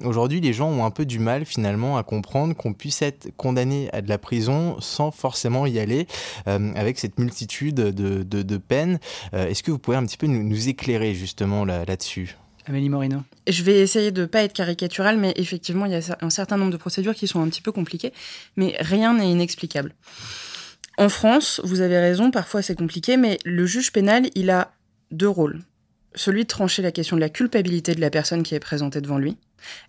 Aujourd'hui, les gens ont un peu du mal finalement à comprendre qu'on puisse être condamné à de la prison sans forcément y aller, avec cette multitude de, peines. Est-ce que vous pouvez un petit peu nous, nous éclairer justement là-dessus? Amélie Morino. Je vais essayer de ne pas être caricaturale, mais effectivement, il y a un certain nombre de procédures qui sont un petit peu compliquées, mais rien n'est inexplicable. En France, vous avez raison, parfois c'est compliqué, mais le juge pénal, il a deux rôles. Celui de trancher la question de la culpabilité de la personne qui est présentée devant lui.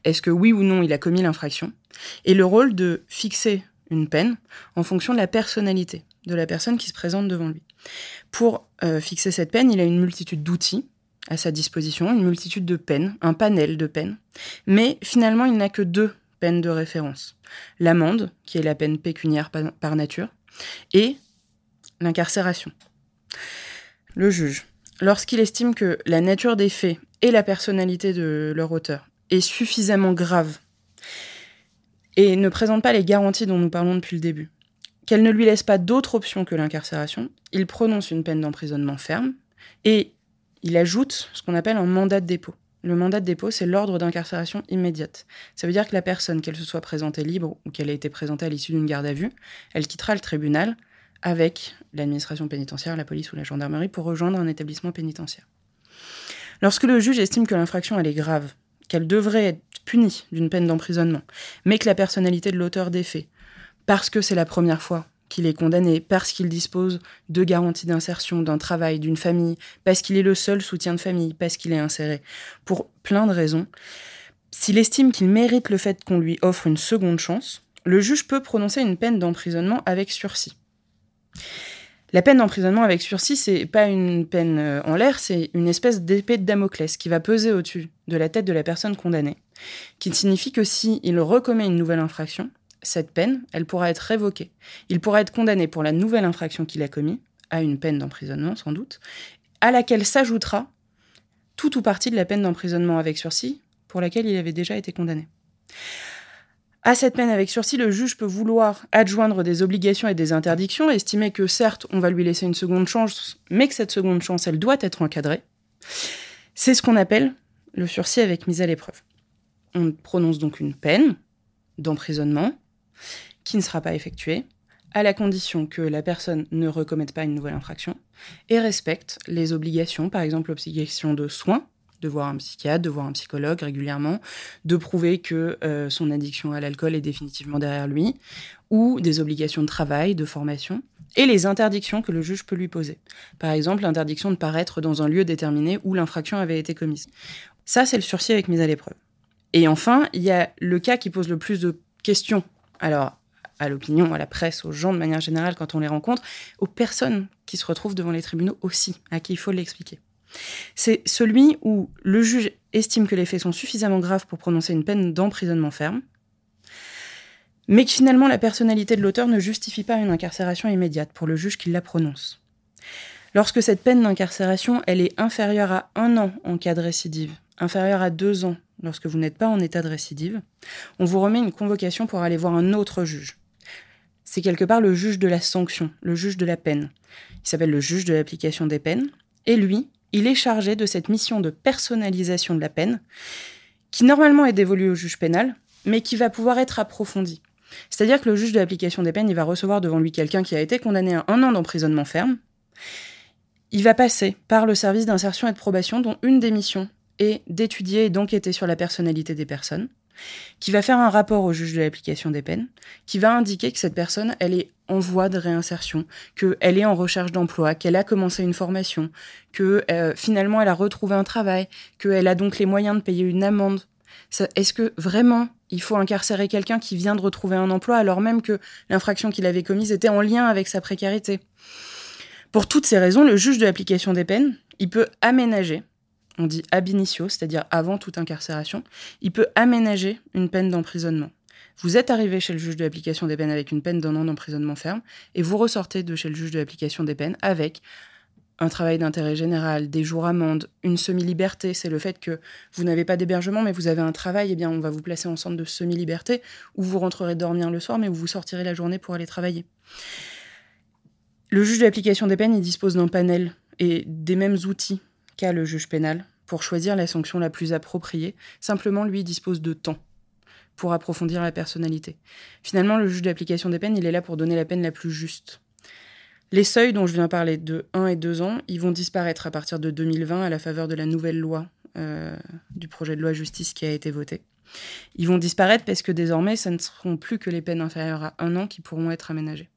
Est-ce que oui ou non il a commis l'infraction? Et le rôle de fixer une peine en fonction de la personnalité de la personne qui se présente devant lui. Pour euh, fixer cette peine, il a une multitude d'outils à sa disposition, une multitude de peines, un panel de peines, mais finalement il n'a que deux peines de référence. L'amende, qui est la peine pécuniaire par nature, et l'incarcération. Le juge, lorsqu'il estime que la nature des faits et la personnalité de leur auteur est suffisamment grave et ne présente pas les garanties dont nous parlons depuis le début, qu'elle ne lui laisse pas d'autre option que l'incarcération, il prononce une peine d'emprisonnement ferme et il ajoute ce qu'on appelle un mandat de dépôt. Le mandat de dépôt, c'est l'ordre d'incarcération immédiate. Ça veut dire que la personne, qu'elle se soit présentée libre ou qu'elle ait été présentée à l'issue d'une garde à vue, elle quittera le tribunal avec l'administration pénitentiaire, la police ou la gendarmerie pour rejoindre un établissement pénitentiaire. Lorsque le juge estime que l'infraction est grave, qu'elle devrait être punie d'une peine d'emprisonnement, mais que la personnalité de l'auteur des faits, parce que c'est la première fois qu'il est condamné parce qu'il dispose de garanties d'insertion, d'un travail, d'une famille, parce qu'il est le seul soutien de famille, parce qu'il est inséré, pour plein de raisons. S'il estime qu'il mérite le fait qu'on lui offre une seconde chance, le juge peut prononcer une peine d'emprisonnement avec sursis. La peine d'emprisonnement avec sursis, c'est pas une peine euh, en l'air, c'est une espèce d'épée de Damoclès qui va peser au-dessus de la tête de la personne condamnée, qui signifie que si il recommet une nouvelle infraction, cette peine, elle pourra être révoquée. Il pourra être condamné pour la nouvelle infraction qu'il a commise, à une peine d'emprisonnement sans doute, à laquelle s'ajoutera tout ou partie de la peine d'emprisonnement avec sursis pour laquelle il avait déjà été condamné. À cette peine avec sursis, le juge peut vouloir adjoindre des obligations et des interdictions, estimer que certes, on va lui laisser une seconde chance, mais que cette seconde chance, elle doit être encadrée. C'est ce qu'on appelle le sursis avec mise à l'épreuve. On prononce donc une peine d'emprisonnement qui ne sera pas effectué, à la condition que la personne ne recommette pas une nouvelle infraction et respecte les obligations, par exemple l'obligation de soins, de voir un psychiatre, de voir un psychologue régulièrement, de prouver que euh, son addiction à l'alcool est définitivement derrière lui, ou des obligations de travail, de formation, et les interdictions que le juge peut lui poser. Par exemple, l'interdiction de paraître dans un lieu déterminé où l'infraction avait été commise. Ça, c'est le sursis avec mise à l'épreuve. Et enfin, il y a le cas qui pose le plus de questions. Alors, à l'opinion, à la presse, aux gens de manière générale quand on les rencontre, aux personnes qui se retrouvent devant les tribunaux aussi, à qui il faut l'expliquer. C'est celui où le juge estime que les faits sont suffisamment graves pour prononcer une peine d'emprisonnement ferme, mais que finalement la personnalité de l'auteur ne justifie pas une incarcération immédiate pour le juge qui la prononce. Lorsque cette peine d'incarcération, elle est inférieure à un an en cas de récidive, inférieure à deux ans lorsque vous n'êtes pas en état de récidive, on vous remet une convocation pour aller voir un autre juge c'est quelque part le juge de la sanction, le juge de la peine. Il s'appelle le juge de l'application des peines. Et lui, il est chargé de cette mission de personnalisation de la peine, qui normalement est dévolue au juge pénal, mais qui va pouvoir être approfondie. C'est-à-dire que le juge de l'application des peines, il va recevoir devant lui quelqu'un qui a été condamné à un an d'emprisonnement ferme. Il va passer par le service d'insertion et de probation, dont une des missions est d'étudier et d'enquêter sur la personnalité des personnes qui va faire un rapport au juge de l'application des peines, qui va indiquer que cette personne, elle est en voie de réinsertion, qu'elle est en recherche d'emploi, qu'elle a commencé une formation, que euh, finalement elle a retrouvé un travail, qu'elle a donc les moyens de payer une amende. Est-ce que vraiment il faut incarcérer quelqu'un qui vient de retrouver un emploi alors même que l'infraction qu'il avait commise était en lien avec sa précarité? Pour toutes ces raisons, le juge de l'application des peines, il peut aménager on dit ab initio, c'est-à-dire avant toute incarcération, il peut aménager une peine d'emprisonnement. Vous êtes arrivé chez le juge de l'application des peines avec une peine d'un an d'emprisonnement ferme, et vous ressortez de chez le juge de l'application des peines avec un travail d'intérêt général, des jours amende, une semi-liberté, c'est le fait que vous n'avez pas d'hébergement mais vous avez un travail, eh bien on va vous placer en centre de semi-liberté où vous rentrerez dormir le soir mais où vous sortirez la journée pour aller travailler. Le juge de l'application des peines, dispose d'un panel et des mêmes outils qu'a le juge pénal pour choisir la sanction la plus appropriée. Simplement, lui dispose de temps pour approfondir la personnalité. Finalement, le juge d'application des peines, il est là pour donner la peine la plus juste. Les seuils dont je viens parler de 1 et 2 ans, ils vont disparaître à partir de 2020 à la faveur de la nouvelle loi euh, du projet de loi justice qui a été voté. Ils vont disparaître parce que désormais, ce ne seront plus que les peines inférieures à un an qui pourront être aménagées.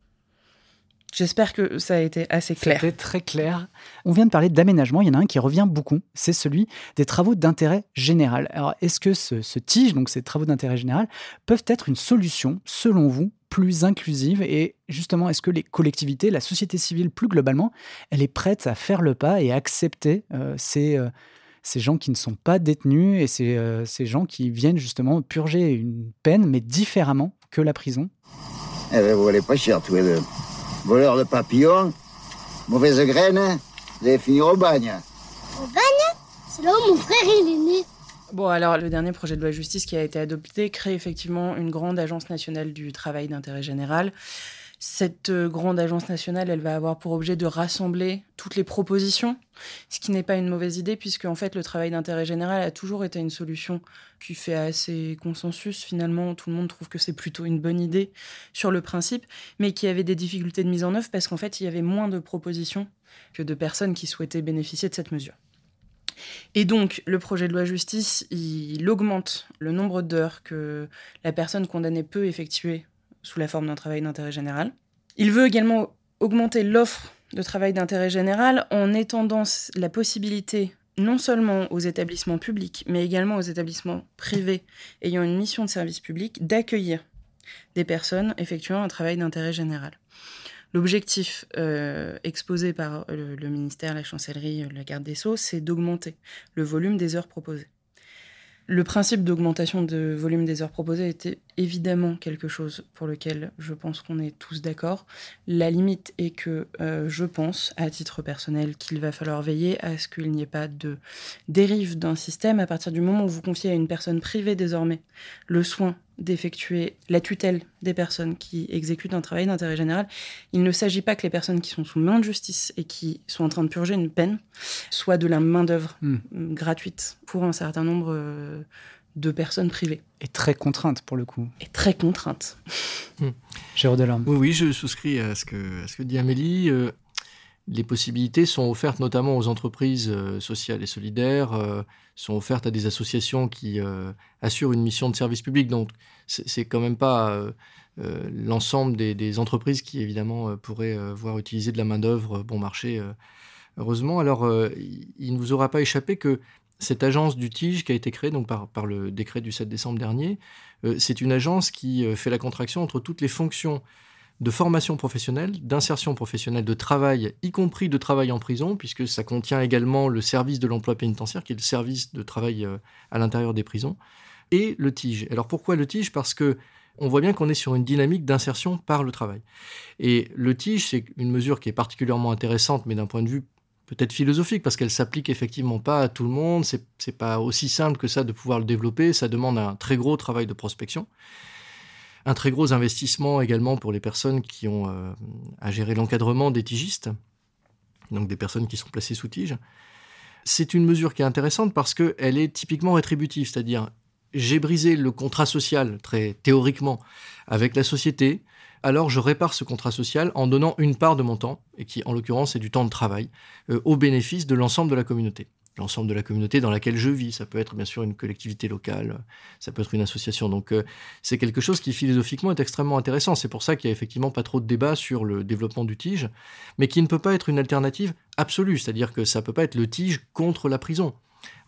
J'espère que ça a été assez clair. C'était très clair. On vient de parler d'aménagement. Il y en a un qui revient beaucoup. C'est celui des travaux d'intérêt général. Alors, est-ce que ce, tige, donc ces travaux d'intérêt général, peuvent être une solution, selon vous, plus inclusive Et justement, est-ce que les collectivités, la société civile plus globalement, elle est prête à faire le pas et à accepter euh, ces, euh, ces gens qui ne sont pas détenus et ces, euh, ces gens qui viennent justement purger une peine, mais différemment que la prison? Eh bien, vous valez pas cher tous les deux voleur de papillons, mauvaise graine, vous allez finir au bagne. Au bagne? C'est là où mon frère est né. Bon, alors le dernier projet de loi justice qui a été adopté crée effectivement une grande agence nationale du travail d'intérêt général. Cette euh, grande agence nationale, elle va avoir pour objet de rassembler toutes les propositions, ce qui n'est pas une mauvaise idée, puisque en fait le travail d'intérêt général a toujours été une solution qui fait assez consensus. Finalement, tout le monde trouve que c'est plutôt une bonne idée sur le principe, mais qui avait des difficultés de mise en œuvre parce qu'en fait il y avait moins de propositions que de personnes qui souhaitaient bénéficier de cette mesure. Et donc, le projet de loi justice, il augmente le nombre d'heures que la personne condamnée peut effectuer sous la forme d'un travail d'intérêt général. Il veut également augmenter l'offre de travail d'intérêt général en étendant la possibilité non seulement aux établissements publics, mais également aux établissements privés ayant une mission de service public d'accueillir des personnes effectuant un travail d'intérêt général. L'objectif euh, exposé par le, le, ministère, la chancellerie, la garde des Sceaux, c'est d'augmenter le volume des heures proposées. Le principe d'augmentation de volume des heures proposées était évidemment quelque chose pour lequel je pense qu'on est tous d'accord. La limite est que euh, je pense, à titre personnel, qu'il va falloir veiller à ce qu'il n'y ait pas de dérive d'un système à partir du moment où vous confiez à une personne privée désormais le soin d'effectuer la tutelle des personnes qui exécutent un travail d'intérêt général. Il ne s'agit pas que les personnes qui sont sous main de justice et qui sont en train de purger une peine soient de la main-d'œuvre hmm. gratuite pour un certain nombre euh, de personnes privées. Et très contrainte pour le coup. Et très contrainte. Hmm. Delorme. Oui, oui, je souscris à ce que, à ce que dit Amélie. Euh, les possibilités sont offertes notamment aux entreprises euh, sociales et solidaires, euh, sont offertes à des associations qui euh, assurent une mission de service public. Donc, c'est quand même pas l'ensemble des, entreprises qui, évidemment, pourraient voir utiliser de la main-d'œuvre bon marché. heureusement, alors, il ne vous aura pas échappé que cette agence du TIGE qui a été créée par, le décret du 7 décembre dernier, c'est une agence qui fait la contraction entre toutes les fonctions de formation professionnelle, d'insertion professionnelle, de travail, y compris de travail en prison, puisque ça contient également le service de l'emploi pénitentiaire, qui est le service de travail euh, à l'intérieur des prisons, et le TIGE. Alors pourquoi le TIGE? Parce que on voit bien qu'on est sur une dynamique d'insertion par le travail. Et le TIGE, c'est une mesure qui est particulièrement intéressante, mais d'un point de vue peut-être philosophique, parce qu'elle s'applique effectivement pas à tout le monde, c'est, c'est pas aussi simple que ça de pouvoir le développer, ça demande un très gros travail de prospection. Un très gros investissement également pour les personnes qui ont euh, à gérer l'encadrement des tigistes, donc des personnes qui sont placées sous tige. C'est une mesure qui est intéressante parce qu'elle est typiquement rétributive, c'est-à-dire j'ai brisé le contrat social, très théoriquement, avec la société, alors je répare ce contrat social en donnant une part de mon temps, et qui en l'occurrence est du temps de travail, euh, au bénéfice de l'ensemble de la communauté l'ensemble de la communauté dans laquelle je vis. Ça peut être bien sûr une collectivité locale, ça peut être une association. Donc euh, c'est quelque chose qui philosophiquement est extrêmement intéressant. C'est pour ça qu'il n'y a effectivement pas trop de débat sur le développement du tige, mais qui ne peut pas être une alternative absolue. C'est-à-dire que ça ne peut pas être le tige contre la prison.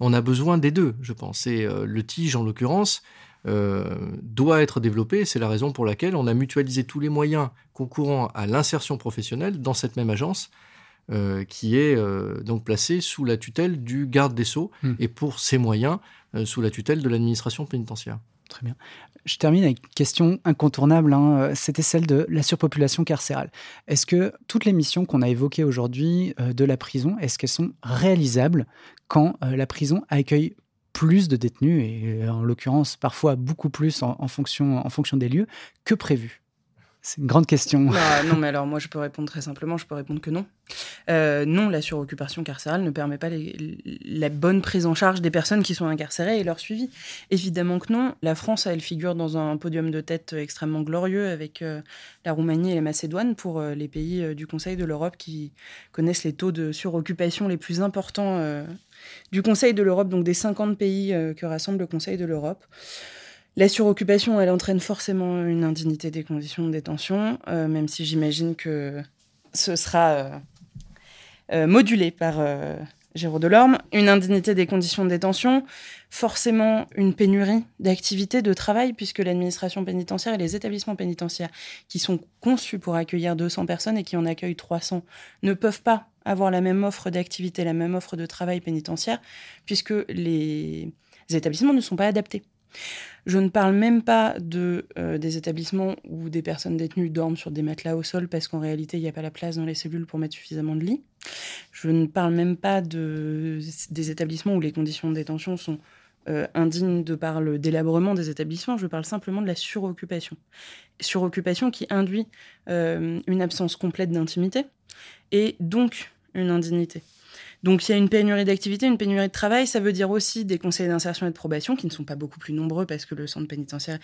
On a besoin des deux, je pense. Et euh, le tige, en l'occurrence, euh, doit être développé. C'est la raison pour laquelle on a mutualisé tous les moyens concourant à l'insertion professionnelle dans cette même agence qui est donc placé sous la tutelle du garde des Sceaux hmm. et pour ses moyens sous la tutelle de l'administration pénitentiaire. Très bien. Je termine avec une question incontournable, hein. c'était celle de la surpopulation carcérale. Est-ce que toutes les missions qu'on a évoquées aujourd'hui euh, de la prison, est-ce qu'elles sont réalisables quand euh, la prison accueille plus de détenus, et euh, en l'occurrence parfois beaucoup plus en, fonction, en fonction des lieux, que prévu c'est une grande question. Bah, non, mais alors moi je peux répondre très simplement, je peux répondre que non. Euh, non, la suroccupation carcérale ne permet pas la bonne prise en charge des personnes qui sont incarcérées et leur suivi. Évidemment que non. La France, elle figure dans un podium de tête extrêmement glorieux avec euh, la Roumanie et la Macédoine pour euh, les pays du Conseil de l'Europe qui connaissent les taux de suroccupation les plus importants du Conseil de l'Europe, donc des 50 pays que rassemble le Conseil de l'Europe. La suroccupation, elle entraîne forcément une indignité des conditions de détention, euh, même si j'imagine que ce sera euh, euh, modulé par Géraud Delorme. Une indignité des conditions de détention, forcément une pénurie d'activités, de travail, puisque l'administration pénitentiaire et les établissements pénitentiaires qui sont conçus pour accueillir 200 personnes et qui en accueillent 300 ne peuvent pas avoir la même offre d'activité, la même offre de travail pénitentiaire, puisque les établissements ne sont pas adaptés. Je ne parle même pas de, euh, des établissements où des personnes détenues dorment sur des matelas au sol parce qu'en réalité, il n'y a pas la place dans les cellules pour mettre suffisamment de lits. Je ne parle même pas de, des établissements où les conditions de détention sont euh, indignes de par le délabrement des établissements. Je parle simplement de la suroccupation. Suroccupation qui induit euh, une absence complète d'intimité et donc une indignité. Donc il y a une pénurie d'activité, une pénurie de travail. Ça veut dire aussi des conseils d'insertion et de probation qui ne sont pas beaucoup plus nombreux parce que le centre pénitentiaire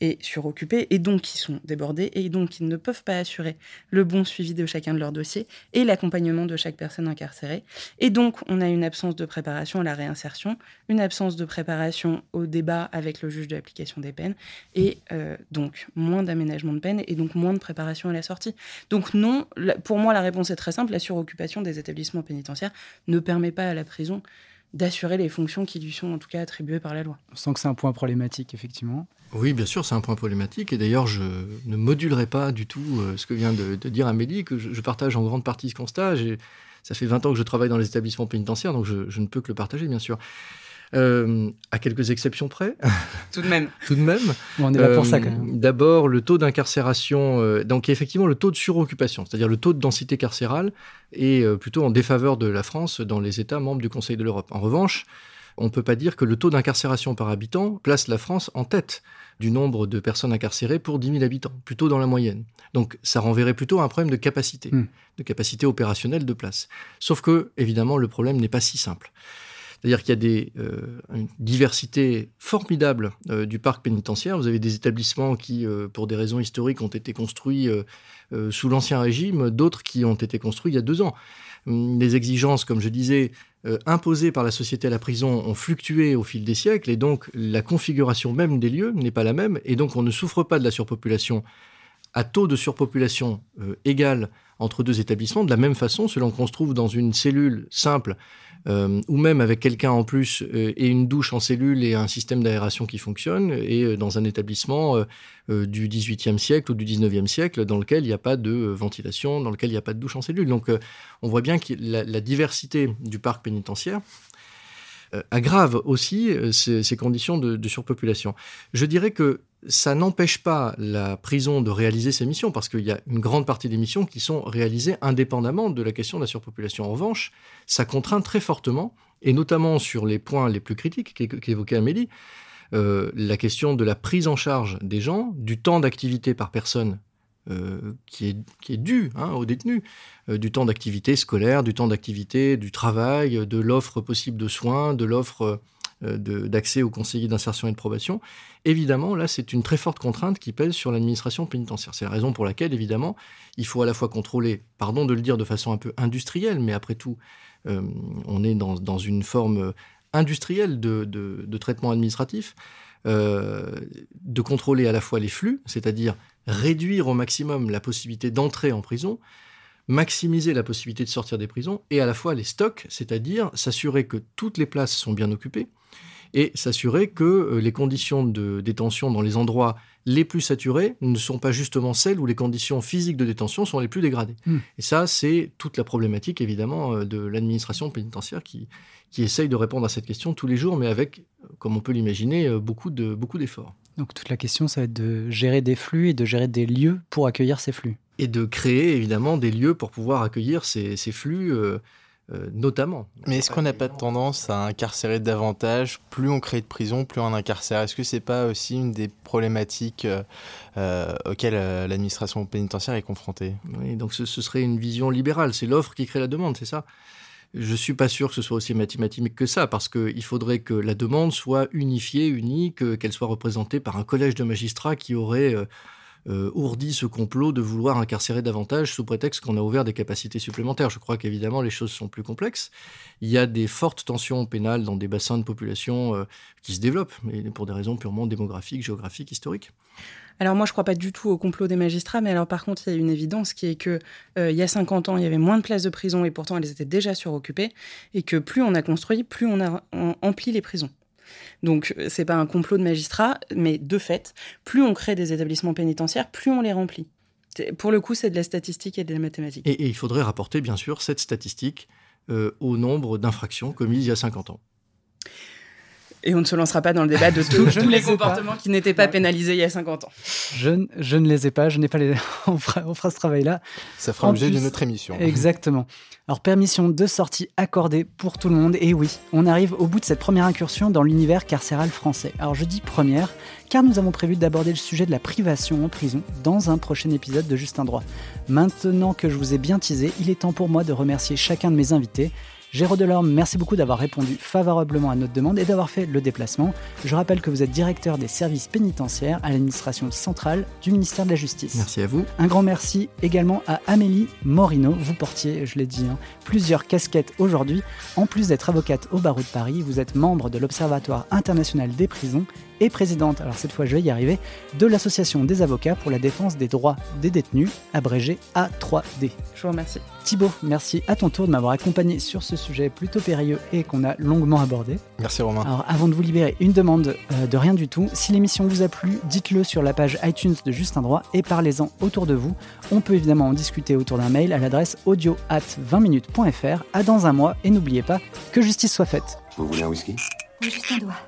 est suroccupé et donc qui sont débordés et donc ils ne peuvent pas assurer le bon suivi de chacun de leurs dossiers et l'accompagnement de chaque personne incarcérée. Et donc on a une absence de préparation à la réinsertion, une absence de préparation au débat avec le juge de l'application des peines et euh, donc moins d'aménagement de peine et donc moins de préparation à la sortie. Donc non, pour moi la réponse est très simple, la suroccupation des établissements pénitentiaires ne permet pas à la prison d'assurer les fonctions qui lui sont en tout cas attribuées par la loi. On sent que c'est un point problématique, effectivement. Oui, bien sûr, c'est un point problématique. Et d'ailleurs, je ne modulerai pas du tout euh, ce que vient de, dire Amélie, que je, partage en grande partie ce constat. Ça fait 20 ans que je travaille dans les établissements pénitentiaires, donc je, je ne peux que le partager, bien sûr. Euh, à quelques exceptions près. Tout de même. Tout de même. on est là pour ça quand même. Euh, d'abord, le taux d'incarcération, euh, donc effectivement le taux de suroccupation, c'est-à-dire le taux de densité carcérale, est plutôt en défaveur de la France dans les États membres du Conseil de l'Europe. En revanche, on ne peut pas dire que le taux d'incarcération par habitant place la France en tête du nombre de personnes incarcérées pour 10 000 habitants, plutôt dans la moyenne. Donc ça renverrait plutôt à un problème de capacité, hmm. de capacité opérationnelle de place. Sauf que, évidemment, le problème n'est pas si simple. C'est-à-dire qu'il y a euh, une diversité formidable euh, du parc pénitentiaire. Vous avez des établissements qui, euh, pour des raisons historiques, ont été construits sous l'Ancien Régime, d'autres qui ont été construits il y a deux ans. Hum, les exigences, comme je disais, imposées par la société à la prison ont fluctué au fil des siècles, et donc la configuration même des lieux n'est pas la même, et donc on ne souffre pas de la surpopulation à taux de surpopulation égal entre deux établissements, de la même façon, selon qu'on se trouve dans une cellule simple euh, ou même avec quelqu'un en plus euh, et une douche en cellule et un système d'aération qui fonctionne, et euh, dans un établissement du XVIIIe siècle ou du XIXe siècle dans lequel il n'y a pas de ventilation, dans lequel il n'y a pas de douche en cellule. Donc on voit bien que la, la diversité du parc pénitentiaire aggrave aussi ces, conditions de, de, surpopulation. Je dirais que ça n'empêche pas la prison de réaliser ses missions, parce qu'il y a une grande partie des missions qui sont réalisées indépendamment de la question de la surpopulation. En revanche, ça contraint très fortement, et notamment sur les points les plus critiques qu'évoquait Amélie, euh, la question de la prise en charge des gens, du temps d'activité par personne euh, qui, est, qui est dû hein, aux détenus, euh, du temps d'activité scolaire, du temps d'activité du travail, de l'offre possible de soins, de l'offre d'accès aux conseillers d'insertion et de probation. Évidemment, là, c'est une très forte contrainte qui pèse sur l'administration pénitentiaire. C'est la raison pour laquelle, évidemment, il faut à la fois contrôler, pardon de le dire de façon un peu industrielle, mais après tout, euh, on est dans, une forme industrielle de, de, traitement administratif, euh, de contrôler à la fois les flux, c'est-à-dire réduire au maximum la possibilité d'entrer en prison, maximiser la possibilité de sortir des prisons, et à la fois les stocks, c'est-à-dire s'assurer que toutes les places sont bien occupées, et s'assurer que les conditions de détention dans les endroits les plus saturés ne sont pas justement celles où les conditions physiques de détention sont les plus dégradées. Hmm. Et ça, c'est toute la problématique, évidemment, de l'administration pénitentiaire qui, qui essaye de répondre à cette question tous les jours, mais avec, comme on peut l'imaginer, beaucoup de beaucoup d'efforts. Donc toute la question, ça va être de gérer des flux et de gérer des lieux pour accueillir ces flux. Et de créer évidemment des lieux pour pouvoir accueillir ces, flux. Euh, euh, notamment. Mais est-ce qu'on n'a pas tendance à incarcérer davantage Plus on crée de prisons, plus on incarcère? Est-ce que c'est pas aussi une des problématiques euh, auxquelles l'administration pénitentiaire est confrontée? Oui, donc ce, serait une vision libérale. C'est l'offre qui crée la demande, c'est ça? Je ne suis pas sûr que ce soit aussi mathématique que ça, parce qu'il faudrait que la demande soit unifiée, unique, qu'elle soit représentée par un collège de magistrats qui aurait euh, ce complot de vouloir incarcérer davantage sous prétexte qu'on a ouvert des capacités supplémentaires. Je crois qu'évidemment les choses sont plus complexes. Il y a des fortes tensions pénales dans des bassins de population euh, qui se développent, mais pour des raisons purement démographiques, géographiques, historiques. Alors moi, je crois pas du tout au complot des magistrats, mais alors par contre, il y a une évidence qui est que euh, il y a 50 ans, il y avait moins de places de prison et pourtant elles étaient déjà suroccupées, et que plus on a construit, plus on a empli les prisons. Donc c'est pas un complot de magistrats, mais de fait, plus on crée des établissements pénitentiaires, plus on les remplit. Pour le coup, c'est de la statistique et de la mathématique. Et, il faudrait rapporter, bien sûr, cette statistique euh, au nombre d'infractions commises il y a 50 ans. Et on ne se lancera pas dans le débat de tous les comportements qui n'étaient pas pénalisés il y a 50 ans. Je, je ne les ai pas, je n'ai pas les... on, fera, ce travail-là. Ça fera l'objet de notre émission. Exactement. Alors, permission de sortie accordée pour tout le monde. Et oui, on arrive au bout de cette première incursion dans l'univers carcéral français. Alors, je dis première, car nous avons prévu d'aborder le sujet de la privation en prison dans un prochain épisode de Juste un droit. Maintenant que je vous ai bien teasé, il est temps pour moi de remercier chacun de mes invités. Géraud Delorme, merci beaucoup d'avoir répondu favorablement à notre demande et d'avoir fait le déplacement. Je rappelle que vous êtes directeur des services pénitentiaires à l'administration centrale du ministère de la Justice. Merci à vous. Un grand merci également à Amélie Morino. Vous portiez, je l'ai dit, hein, plusieurs casquettes aujourd'hui. En plus d'être avocate au barreau de Paris, vous êtes membre de l'Observatoire international des prisons et présidente, alors cette fois je vais y arriver, de l'Association des avocats pour la défense des droits des détenus, abrégé A3D. Je vous remercie. Thibaut, merci à ton tour de m'avoir accompagné sur ce sujet plutôt périlleux et qu'on a longuement abordé. Merci Romain. Alors avant de vous libérer, une demande euh, de rien du tout. Si l'émission vous a plu, dites-le sur la page iTunes de Juste un droit et parlez-en autour de vous. On peut évidemment en discuter autour d'un mail à l'adresse audio at 20minutes.fr. À dans un mois et n'oubliez pas que justice soit faite. Vous voulez un whisky? Juste un doigt.